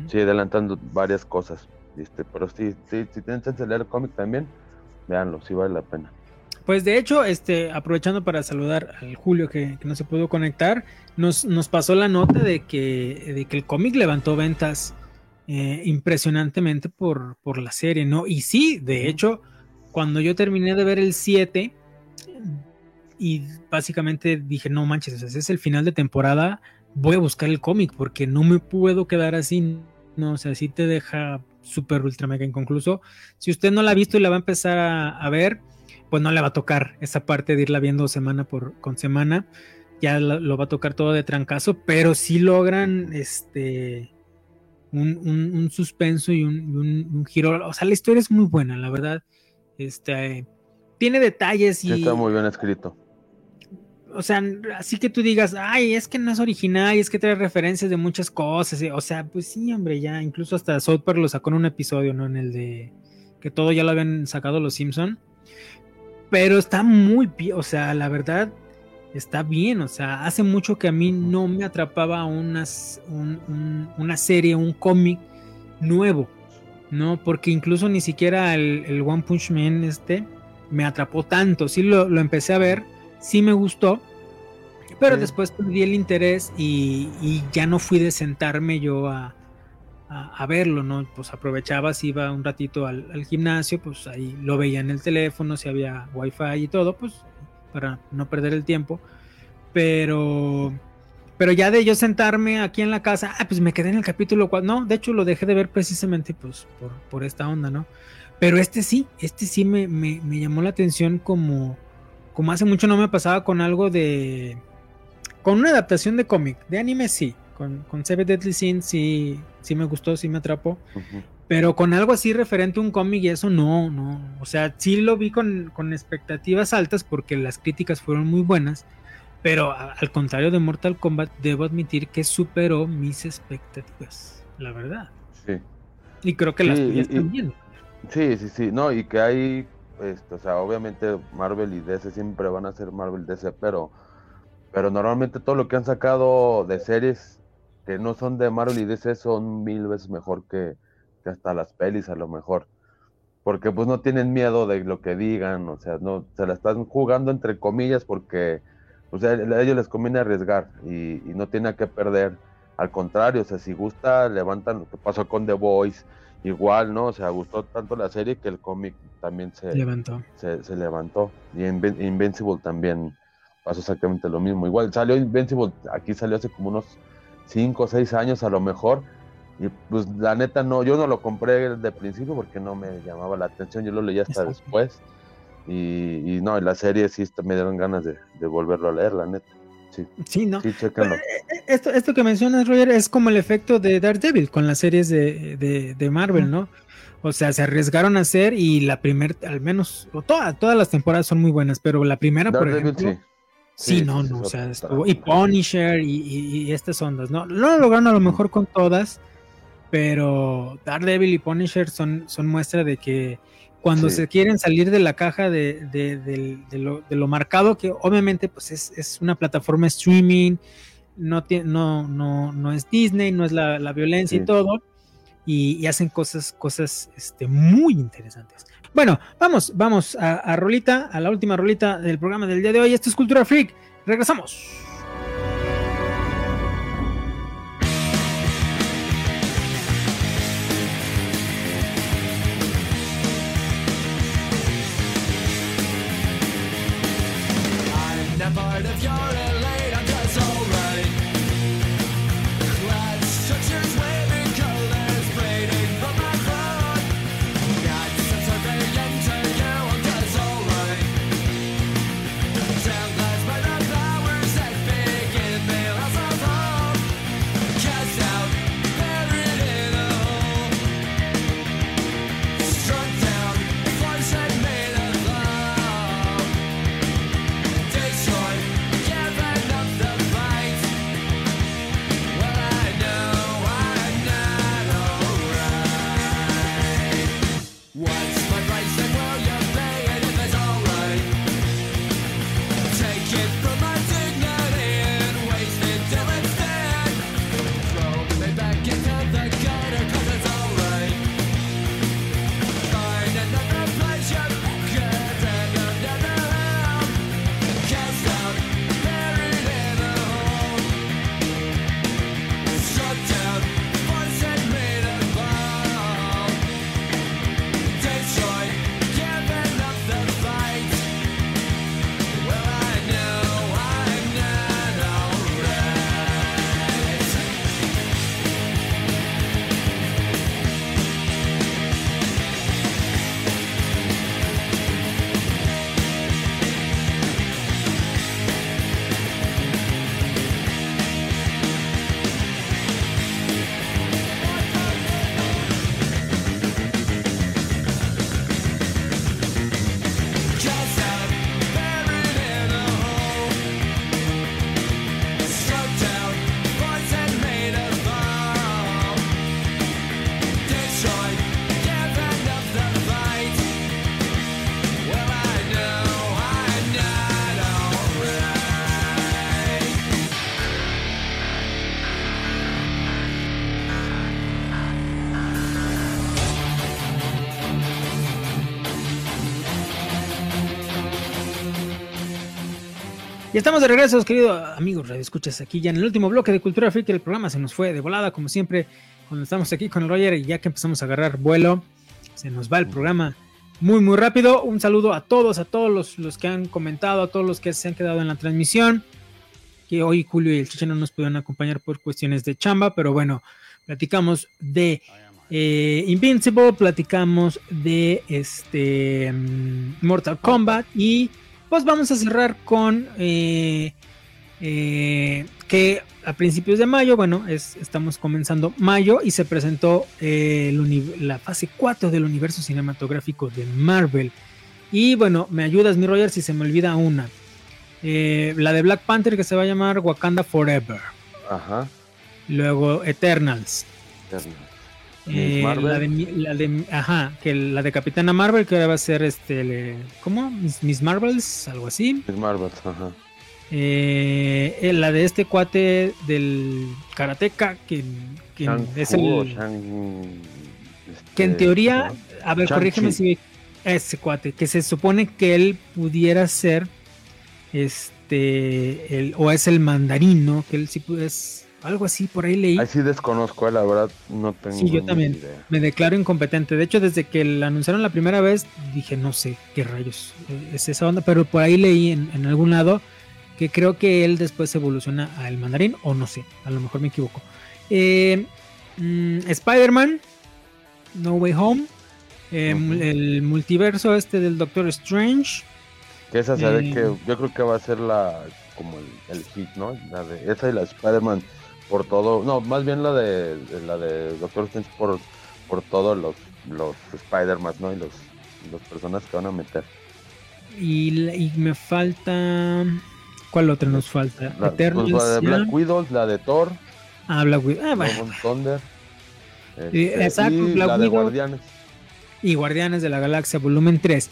Sí, adelantando varias cosas. ¿viste? Pero sí, sí, si tienen chance de leer el cómic también, véanlo, sí vale la pena. Pues de hecho, este, aprovechando para saludar al Julio que, no se pudo conectar, nos, nos, pasó la nota de que, de que el cómic levantó ventas eh, impresionantemente por, por la serie, ¿no? Y sí, de hecho, cuando yo terminé de ver el 7, y básicamente dije, no manches, es el final de temporada, voy a buscar el cómic porque no me puedo quedar así, no, o sea, si te deja súper ultra mega inconcluso. Si usted no la ha visto y la va a empezar a, ver, pues no le va a tocar esa parte de irla viendo semana por con semana, ya lo, va a tocar todo de trancazo, pero sí logran este un, suspenso y un, giro, o sea, la historia es muy buena, la verdad, este tiene detalles y... está muy bien escrito o sea, así que tú digas, ay, es que no es original y es que trae referencias de muchas cosas. O sea, pues sí, hombre, ya incluso hasta South Park lo sacó en un episodio, ¿no? En el de que todo ya lo habían sacado los Simpson. Pero está muy bien, o sea, la verdad está bien. O sea, hace mucho que a mí no me atrapaba unas, una serie, un cómic nuevo, ¿no? Porque incluso ni siquiera el, One Punch Man este me atrapó tanto. Sí lo, lo empecé a ver sí me gustó, pero después perdí el interés y, ya no fui de sentarme yo a, verlo, ¿no? Pues aprovechaba, si iba un ratito al, gimnasio, pues ahí lo veía en el teléfono, si había wifi y todo, pues para no perder el tiempo. Pero, pero ya de yo sentarme aquí en la casa, ah, pues me quedé en el capítulo 4, no, de hecho lo dejé de ver precisamente pues por, esta onda, ¿no? Pero este sí, este sí me, me llamó la atención como como hace mucho no me pasaba con algo de. Con una adaptación de cómic, de anime sí. Con, con Seven Deadly Sins sí, sí me gustó, sí me atrapó. Pero con algo así referente a un cómic y eso no, no. O sea, sí lo vi con, expectativas altas porque las críticas fueron muy buenas. Pero al contrario de Mortal Kombat, debo admitir que superó mis expectativas. La verdad. Sí. Y creo que las tuyas también. Sí, sí, sí. No, y que hay este, o sea, obviamente Marvel y DC siempre van a ser Marvel DC, pero, pero normalmente todo lo que han sacado de series que no son de Marvel y DC son mil veces mejor que, hasta las pelis a lo mejor. Porque pues no tienen miedo de lo que digan, o sea, no se la están jugando entre comillas porque o sea, a ellos les conviene arriesgar y, no tiene que perder al contrario, o sea, si gusta, levantan lo que pasó con The Voice, igual, ¿no? O sea, gustó tanto la serie que el cómic también se levantó. Se, levantó. Y Invincible también pasó exactamente lo mismo. Igual salió Invincible, aquí salió hace como unos 5 o 6 años a lo mejor. Y pues la neta no, yo no lo compré de principio porque no me llamaba la atención, yo lo leí hasta después. Y, no, en la serie sí me dieron ganas de, volverlo a leer, la neta. Sí, sí ¿no? Sí, eh, eh, esto, esto que mencionas, Roger, es como el efecto de Daredevil con las series de, de, Marvel, ¿no? O sea, se arriesgaron a hacer y la primera, al menos, o todas las temporadas son muy buenas, pero la primera, por ejemplo. Sí. no, no, o sea, estuvo, y Punisher y, y, estas ondas, ¿no? No lo lograron a lo mejor con todas, pero Daredevil y Punisher son, son muestra de que cuando se quieren salir de la caja de, lo, marcado, que obviamente pues es, una plataforma streaming, no, no, no, no es Disney, no es la, violencia y todo, y, hacen cosas, cosas este, muy interesantes. Bueno, vamos, vamos a, a Rolita, a la última rolita del programa del día de hoy. Esto es Cultura Freak. Regresamos. Y estamos de regreso, queridos amigos, escuchas aquí ya en el último bloque de Cultura Freak. El programa se nos fue de volada, como siempre, cuando estamos aquí con el Roger y ya que empezamos a agarrar vuelo, se nos va el programa muy, muy rápido. Un saludo a todos, a todos los, los que han comentado, a todos los que se han quedado en la transmisión. Que hoy Julio y el Chiche no nos pudieron acompañar por cuestiones de chamba, pero bueno, platicamos de eh, Invincible, platicamos de este mm, Mortal Kombat y pues vamos a cerrar con eh, eh, que a principios de mayo, bueno, es, estamos comenzando mayo y se presentó eh, la fase 4 del universo cinematográfico de Marvel. Y bueno, me ayudas, mi Roger, si se me olvida una. la de Black Panther que se va a llamar Wakanda Forever. Ajá. Luego Eternals. Eternals. Eh, la, de, ajá, que la de Capitana Marvel, que ahora va a ser este, ¿cómo? Miss, Marvels, algo así. Miss Marvels, ajá. Eh, eh, la de este cuate del Karateka, que, es el. que en este, teoría, a ver, corrígeme si ese cuate, que se supone que él pudiera ser este, el, o es el mandarino, que él sí es Algo así, por ahí leí. Ahí sí desconozco, eh, la verdad, no tengo Sí, yo también. idea. Me declaro incompetente. De hecho, desde que la anunciaron la primera vez, dije, no sé qué rayos eh, es esa onda, pero por ahí leí en, en algún lado que creo que él después evoluciona al mandarín, o no sé, a lo mejor me equivoco. Eh, mm, Spider-Man, No Way Home, eh, Ujú. el multiverso este del Doctor Strange. Que esa se ve Eh. que yo creo que va a ser la como el, el hit, ¿no? La de esa y la de Spider-Man por todo, no, más bien la de, la de Doctor Strange por por todos los los Spider-Man, ¿no? Y los los personas que van a meter. Y, y me falta. ¿Cuál otra nos falta? La, pues, la de. Black Widow, la de Thor, Ah, Black Widow. Ah, bueno. Thunder. Este, exacto, y la de. Guardianes. Y Guardianes de la Galaxia, volumen 3.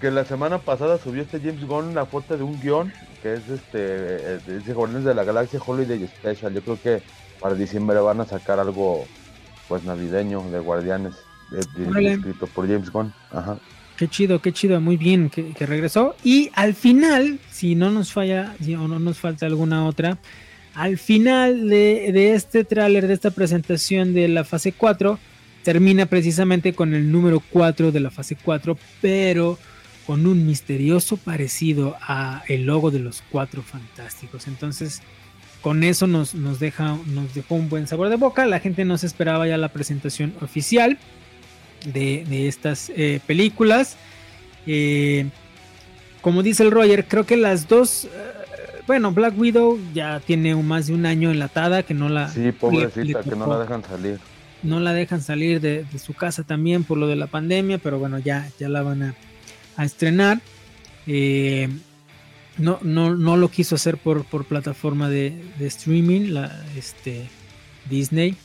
Que la semana pasada subió este James Gunn una foto de un guion que es este eh, dice Guardianes de la Galaxia Holiday Special. Yo creo que para diciembre van a sacar algo pues navideño de Guardianes escrito por James Gunn. Ajá. Qué chido, qué chido, muy bien que, que regresó. Y al final, si no nos falla, si o no nos falta alguna otra, al final de, de este tráiler, de esta presentación de la fase 4, termina precisamente con el número 4 de la fase 4, pero con un misterioso parecido a el logo de los cuatro fantásticos. Entonces, con eso nos, nos, deja, nos dejó un buen sabor de boca. La gente no se esperaba ya la presentación oficial de, de estas eh, películas. Eh, como dice el Roger, creo que las dos, eh, bueno, Black Widow ya tiene un- más de un año enlatada, que no la, Sí, pobrecita, le que no la dejan salir. No la dejan salir de, de su casa también por lo de la pandemia, pero bueno, ya, ya la van a, a estrenar. Eh, no, no, no lo quiso hacer por, por plataforma de, de streaming, la, este, Disney.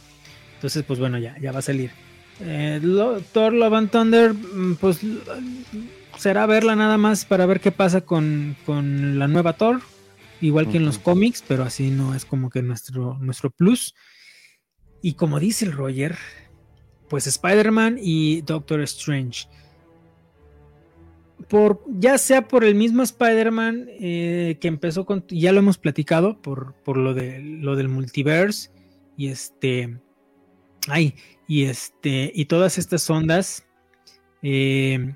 Entonces, pues bueno, ya, ya va a salir. Eh, lo- Thor Love and Thunder, mm, pues será verla nada más para ver qué pasa con, con la nueva Thor. Igual que en los cómics, pero así no es como que nuestro, nuestro plus. Y como dice el Roger, pues Spider-Man y Doctor Strange. Por, ya sea por el mismo Spider-Man eh, que empezó con, ya lo hemos platicado, por, por lo, de, lo del multiverse y este, ay, y este, y todas estas ondas, eh,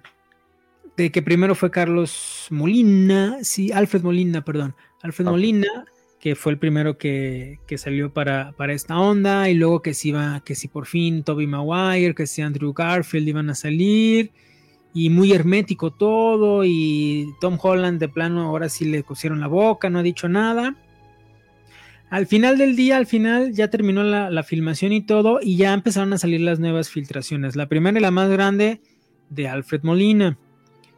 de que primero fue Carlos Molina, sí, Alfred Molina, perdón, Alfred. Molina, que fue el primero que, que salió para, para esta onda, y luego que si iba, que si por fin Toby Maguire, que si Andrew Garfield iban a salir, y muy hermético todo, y Tom Holland de plano ahora sí le cosieron la boca, no ha dicho nada. Al final del día, al final ya terminó la, la filmación y todo, y ya empezaron a salir las nuevas filtraciones. La primera y la más grande de Alfred Molina.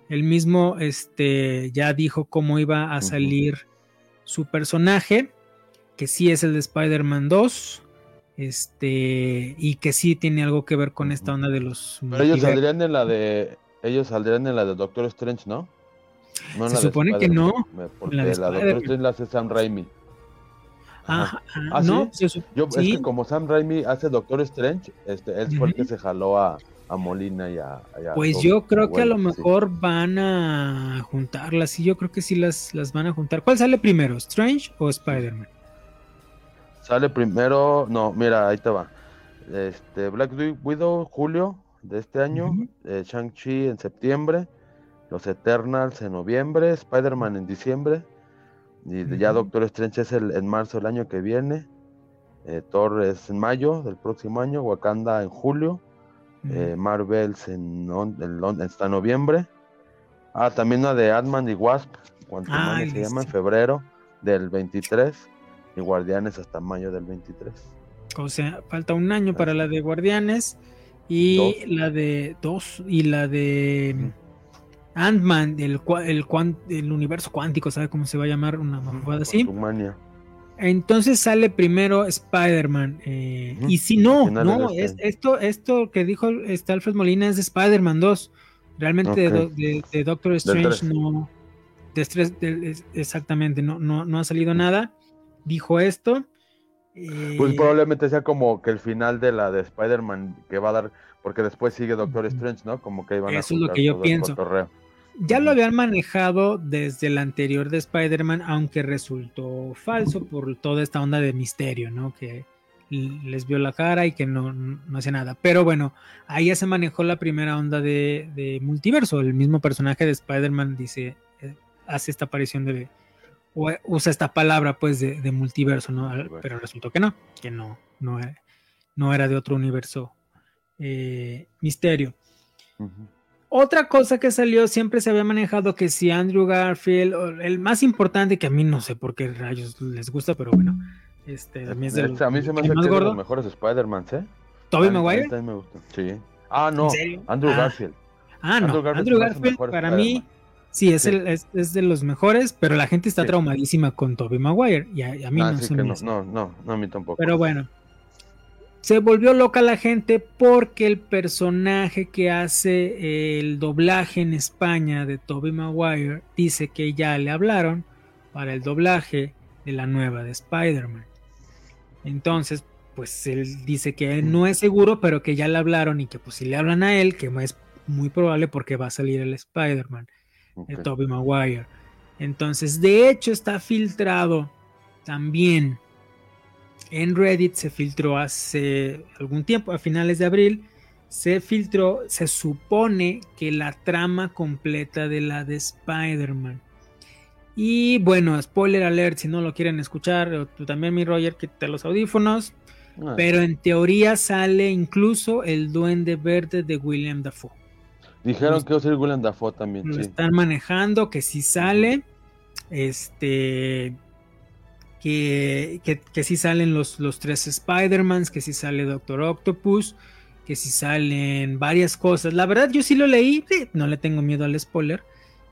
Él mismo este, ya dijo cómo iba a salir su personaje, que sí es el de Spider-Man 2, este, y que sí tiene algo que ver con esta onda de los... Pero ellos saldrían en la de ellos saldrían en la de Doctor Strange, ¿no? Se la supone que no, Porque la la de de Doctor. Strange la hace Sam Raimi. Ajá. Ajá, ajá, ¿Ah, no, se Yo, sí, Es que como Sam Raimi hace Doctor Strange, este, él fue el que se jaló a, a Molina y a, y a Pues yo creo que a lo sí. mejor van a juntarlas, sí, yo creo que sí las, las van a juntar. ¿Cuál sale primero, Strange o Spider-Man? Sale primero, no, mira, ahí te va. Este, Black Widow, julio de este año, eh, Shang-Chi en septiembre, los Eternals en noviembre, Spider-Man en diciembre, y ya. Doctor Strange es el, en marzo del año que viene, eh, Thor es en mayo del próximo año, Wakanda en julio, eh, Marvels en, on- en en noviembre, ah, también una de Ant-Man y Wasp, Quantumania Ay, se llama, en febrero del 23, y Guardianes hasta mayo del 23. O sea, falta un año para la de Guardianes y Dos. la de dos y la de. Ant-Man, el, el, el universo cuántico, ¿sabe cómo se va a llamar? Una mamada así. Quantumania. Entonces sale primero Spider-Man. eh, Y si no, no, es, esto, esto que dijo este Alfred Molina es de Spider-Man 2. Realmente de Doctor Strange no. de exactamente, no, no, no ha salido nada. Dijo esto. Pues eh, probablemente sea como que el final de la de Spider-Man que va a dar, porque después sigue Doctor. Strange, ¿no? Como que iban a Eso es lo que yo pienso. Ya lo habían manejado desde el anterior de Spider-Man, aunque resultó falso por toda esta onda de misterio, ¿no? Que les vio la cara y que no, no hacía nada. Pero bueno, ahí ya se manejó la primera onda de, multiverso. El mismo personaje de Spider-Man dice, eh, hace esta aparición de, o usa esta palabra pues de, multiverso, ¿no? Pero resultó que no, que no, no, no era de otro universo eh, misterio. Otra cosa que salió, siempre se había manejado que si Andrew Garfield, el más importante que a mí no sé por qué rayos les gusta, pero bueno, este, a mí, se me hace que es de los mejores Spider-Man, ¿eh? ¿Tobey Maguire? Me gusta. Sí. Ah, no, Andrew ah. Garfield. Ah, no, Andrew Garfield, para mí, sí, es, el, es, es, de los mejores, pero la gente está traumadísima con Tobey Maguire, y a, mí ah, no se me no, no, no, no, a mí tampoco. Pero bueno, se volvió loca la gente porque el personaje que hace el doblaje en España de Toby Maguire dice que ya le hablaron para el doblaje de la nueva de Spider-Man. Entonces, pues él dice que no es seguro, pero que ya le hablaron y que pues si le hablan a él, que es muy probable porque va a salir el Spider-Man de Toby Maguire. Entonces, de hecho, está filtrado también en Reddit se filtró hace algún tiempo, a finales de abril, se filtró, se supone que la trama completa de la de Spider-Man. Y bueno, spoiler alert, si no lo quieren escuchar, tú también, mi Roger, quítate los audífonos. Ah. Pero en teoría sale incluso el Duende Verde de William Dafoe. Dijeron que va a ser William Dafoe también. Lo están manejando, que si sale. Este que, que, si salen los, los tres Spider-Mans, que si sale Doctor Octopus, que si salen varias cosas. La verdad, yo sí lo leí, no le tengo miedo al spoiler.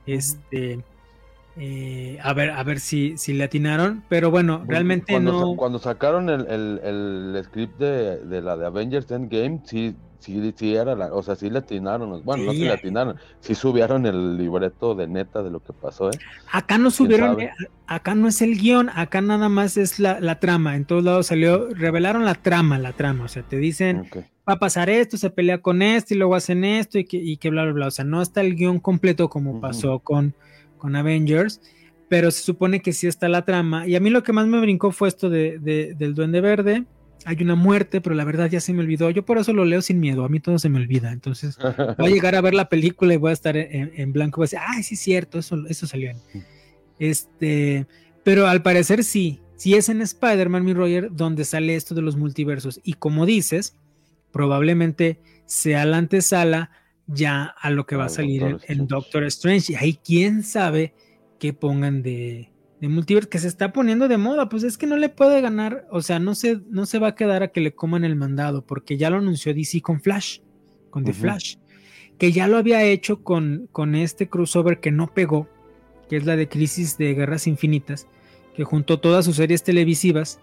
Este. Eh, a ver, a ver si, si le atinaron, pero bueno, realmente no. Cuando sacaron el, el, script de, de, la de Avengers Endgame, sí, sí, sí era la, o sea, sí le atinaron, bueno, no sí le atinaron, sí subieron el libreto de neta de lo que pasó, ¿eh? Acá no subieron, eh, acá no es el guion, acá nada más es la, la, trama, en todos lados salió, revelaron la trama, la trama, o sea, te dicen, va a pasar esto, se pelea con esto y luego hacen esto y que, y que bla, bla, bla, o sea, no está el guion completo como pasó con, con Avengers, pero se supone que sí está la trama, y a mí lo que más me brincó fue esto de, de del Duende Verde, hay una muerte, pero la verdad ya se me olvidó. Yo por eso lo leo sin miedo, a mí todo se me olvida. Entonces voy a llegar a ver la película y voy a estar en, blanco. Voy a decir, ay, sí es cierto, eso, eso salió. Este, pero al parecer sí, sí es en Spider-Man, mi Roger, donde sale esto de los multiversos. Y como dices, probablemente sea la antesala ya a lo que va a salir en Doctor Strange. Y ahí quién sabe qué pongan de, de multiverso que se está poniendo de moda, pues es que no le puede ganar, o sea, no se, no se va a quedar a que le coman el mandado, porque ya lo anunció DC con Flash, con The Flash, que ya lo había hecho con, con este crossover que no pegó, que es la de Crisis de Guerras Infinitas, que juntó todas sus series televisivas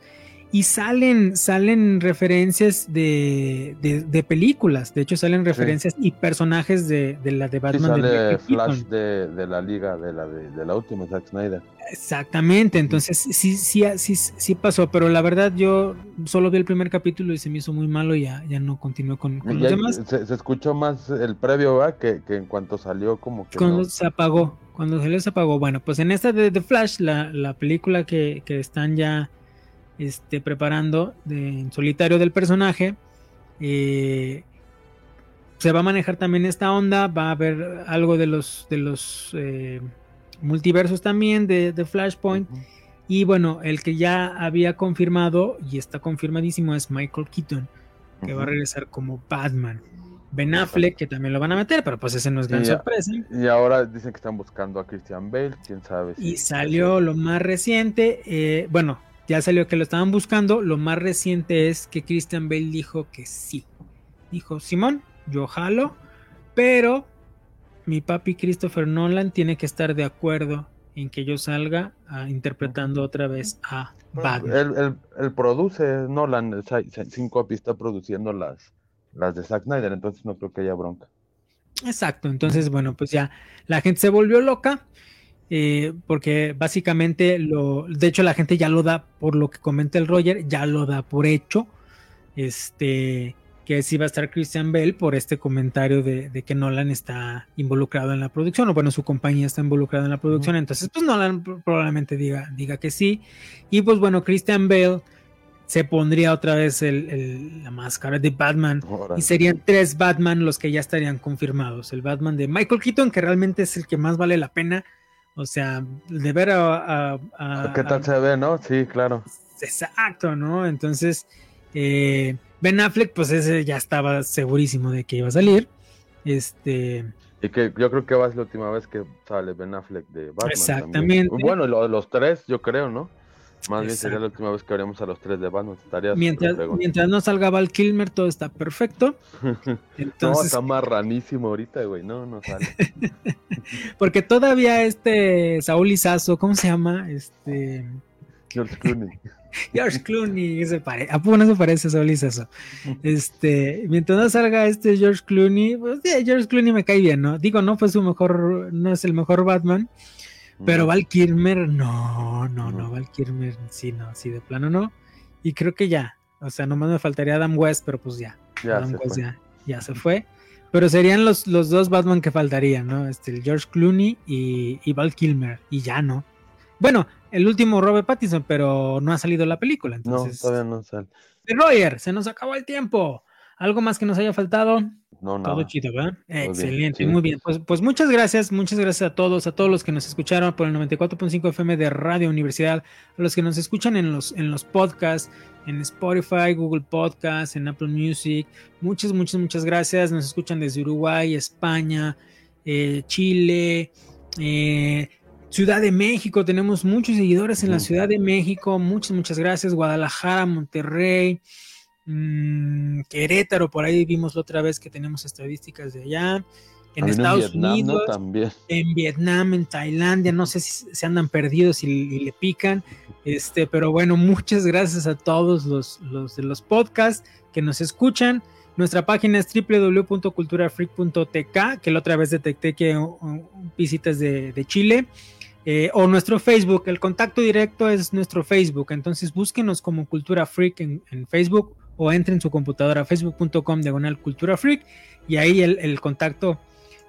y salen, salen referencias de, de, películas. De hecho, salen referencias y personajes de, de, la de Batman. de Flash de, la liga, de la, de, la última, Zack Snyder. Exactamente, entonces sí, sí, sí, sí pasó, pero la verdad yo solo vi el primer capítulo y se me hizo muy malo y ya, ya no continuó con, los demás. Se, escuchó más el previo, ¿verdad? Que, que, en cuanto salió como que... Cuando se apagó, cuando salió se apagó. Bueno, pues en esta de The Flash, la, la película que, que están ya este, preparando de, en solitario del personaje. Eh, se va a manejar también esta onda, va a haber algo de los, de los eh, multiversos también de, Flashpoint. Y bueno, el que ya había confirmado y está confirmadísimo es Michael Keaton, que va a regresar como Batman. Ben Affleck, que también lo van a meter, pero pues ese no es gran sorpresa. Y ahora dicen que están buscando a Christian Bale, quién sabe. y salió lo más reciente, eh, bueno, ya salió que lo estaban buscando. Lo más reciente es que Christian Bale dijo que sí. Dijo, Simón, yo jalo, pero mi papi Christopher Nolan tiene que estar de acuerdo en que yo salga ah, interpretando otra vez a Batman. Él, produce, Nolan, Cinco está produciendo las, las de Zack Snyder, entonces no creo que haya bronca. Exacto, entonces bueno, pues ya la gente se volvió loca. Eh, porque básicamente lo, de hecho la gente ya lo da, por lo que comenta el Roger, ya lo da por hecho, este, que sí va a estar Christian Bale por este comentario de, que Nolan está involucrado en la producción, o bueno, su compañía está involucrada en la producción, entonces pues Nolan probablemente diga, diga que sí. Y pues bueno, Christian Bale se pondría otra vez la máscara de Batman y serían tres Batman los que ya estarían confirmados. El Batman de Michael Keaton, que realmente es el que más vale la pena. O sea, de ver a... ¿Qué tal se ve, no? Sí, claro. Exacto, ¿no? Entonces... Eh, Ben Affleck, pues ese ya estaba segurísimo de que iba a salir. Este. Y que yo creo que va a ser la última vez que sale Ben Affleck de Batman. Exactamente. Bueno, los tres, yo creo, ¿no? Más bien sería la última vez que haríamos a los tres de Batman. mientras, mientras no salga Val Kilmer, todo está perfecto. Entonces... no, está marranísimo ahorita, güey. No, no sale. Porque todavía este Saúl Izazo, ¿cómo se llama? Este. George Clooney. George Clooney, se pare... ¿a poco no se parece a eso? Este, mientras no salga este George Clooney, pues George Clooney me cae bien, ¿no? Digo, no fue su mejor, no es el mejor Batman, pero Val Kilmer, no, no, no, Val Kilmer, sí, no, sí, de plano no. Y creo que ya, o sea, nomás me faltaría Adam West, pero pues ya, Adam West ya, ya se fue. Pero serían los, los dos Batman que faltarían, ¿no? Este, el George Clooney y, y Val Kilmer, y ya, ¿no? Bueno, el último Robert Pattinson, pero no ha salido la película. Entonces... No, todavía no sale. Roger, se nos acabó el tiempo. ¿Algo más que nos haya faltado? No, no. Todo chido, ¿verdad? Excelente, muy bien. Pues, pues, muchas gracias, muchas gracias a todos, a todos los que nos escucharon por el 94.5 FM de Radio Universidad, a los que nos escuchan en los, en los podcasts, en Spotify, Google Podcasts, en Apple Music. Muchas, muchas, muchas gracias. Nos escuchan desde Uruguay, España, eh, Chile, eh, Ciudad de México, tenemos muchos seguidores en la Ciudad de México, muchas, muchas gracias. Guadalajara, Monterrey, mm, Querétaro, por ahí vimos la otra vez que tenemos estadísticas de allá. En Estados Unidos, en Vietnam, en Tailandia, no sé si se andan perdidos y, le pican, este, pero bueno, muchas gracias a todos los, los de los podcasts que nos escuchan. Nuestra página es www.culturafreak.tk, que la otra vez detecté que visitas de, de Chile. Eh, o nuestro Facebook, el contacto directo es nuestro Facebook, entonces búsquenos como Cultura Freak en, Facebook o entre en su computadora facebook.com diagonal Cultura Freak y ahí el, contacto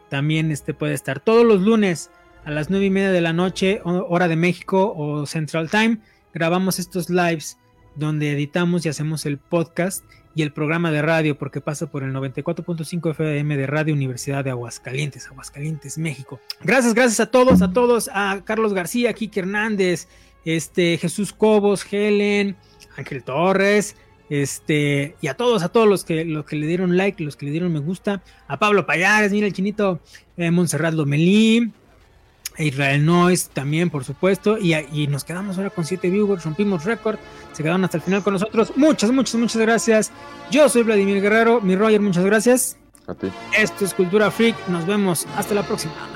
también este puede estar todos los lunes a las nueve y media de la noche, hora de México o Central Time, grabamos estos lives donde editamos y hacemos el podcast y el programa de radio, porque pasa por el 94.5 FM de Radio Universidad de Aguascalientes, Aguascalientes, México. Gracias, gracias a todos, a todos, a Carlos García, Kike Hernández, este, Jesús Cobos, Helen, Ángel Torres, este, y a todos, a todos los que, los que le dieron like, los que le dieron me gusta, a Pablo Payares, mira el chinito, eh, Montserrat Lomelí, Israel Noise también, por supuesto. Y, nos quedamos ahora con 7 viewers, rompimos récord. Se quedaron hasta el final con nosotros. Muchas, muchas, muchas gracias. Yo soy Vladimir Guerrero, mi Roger, muchas gracias. A ti. Esto es Cultura Freak. Nos vemos. Hasta la próxima.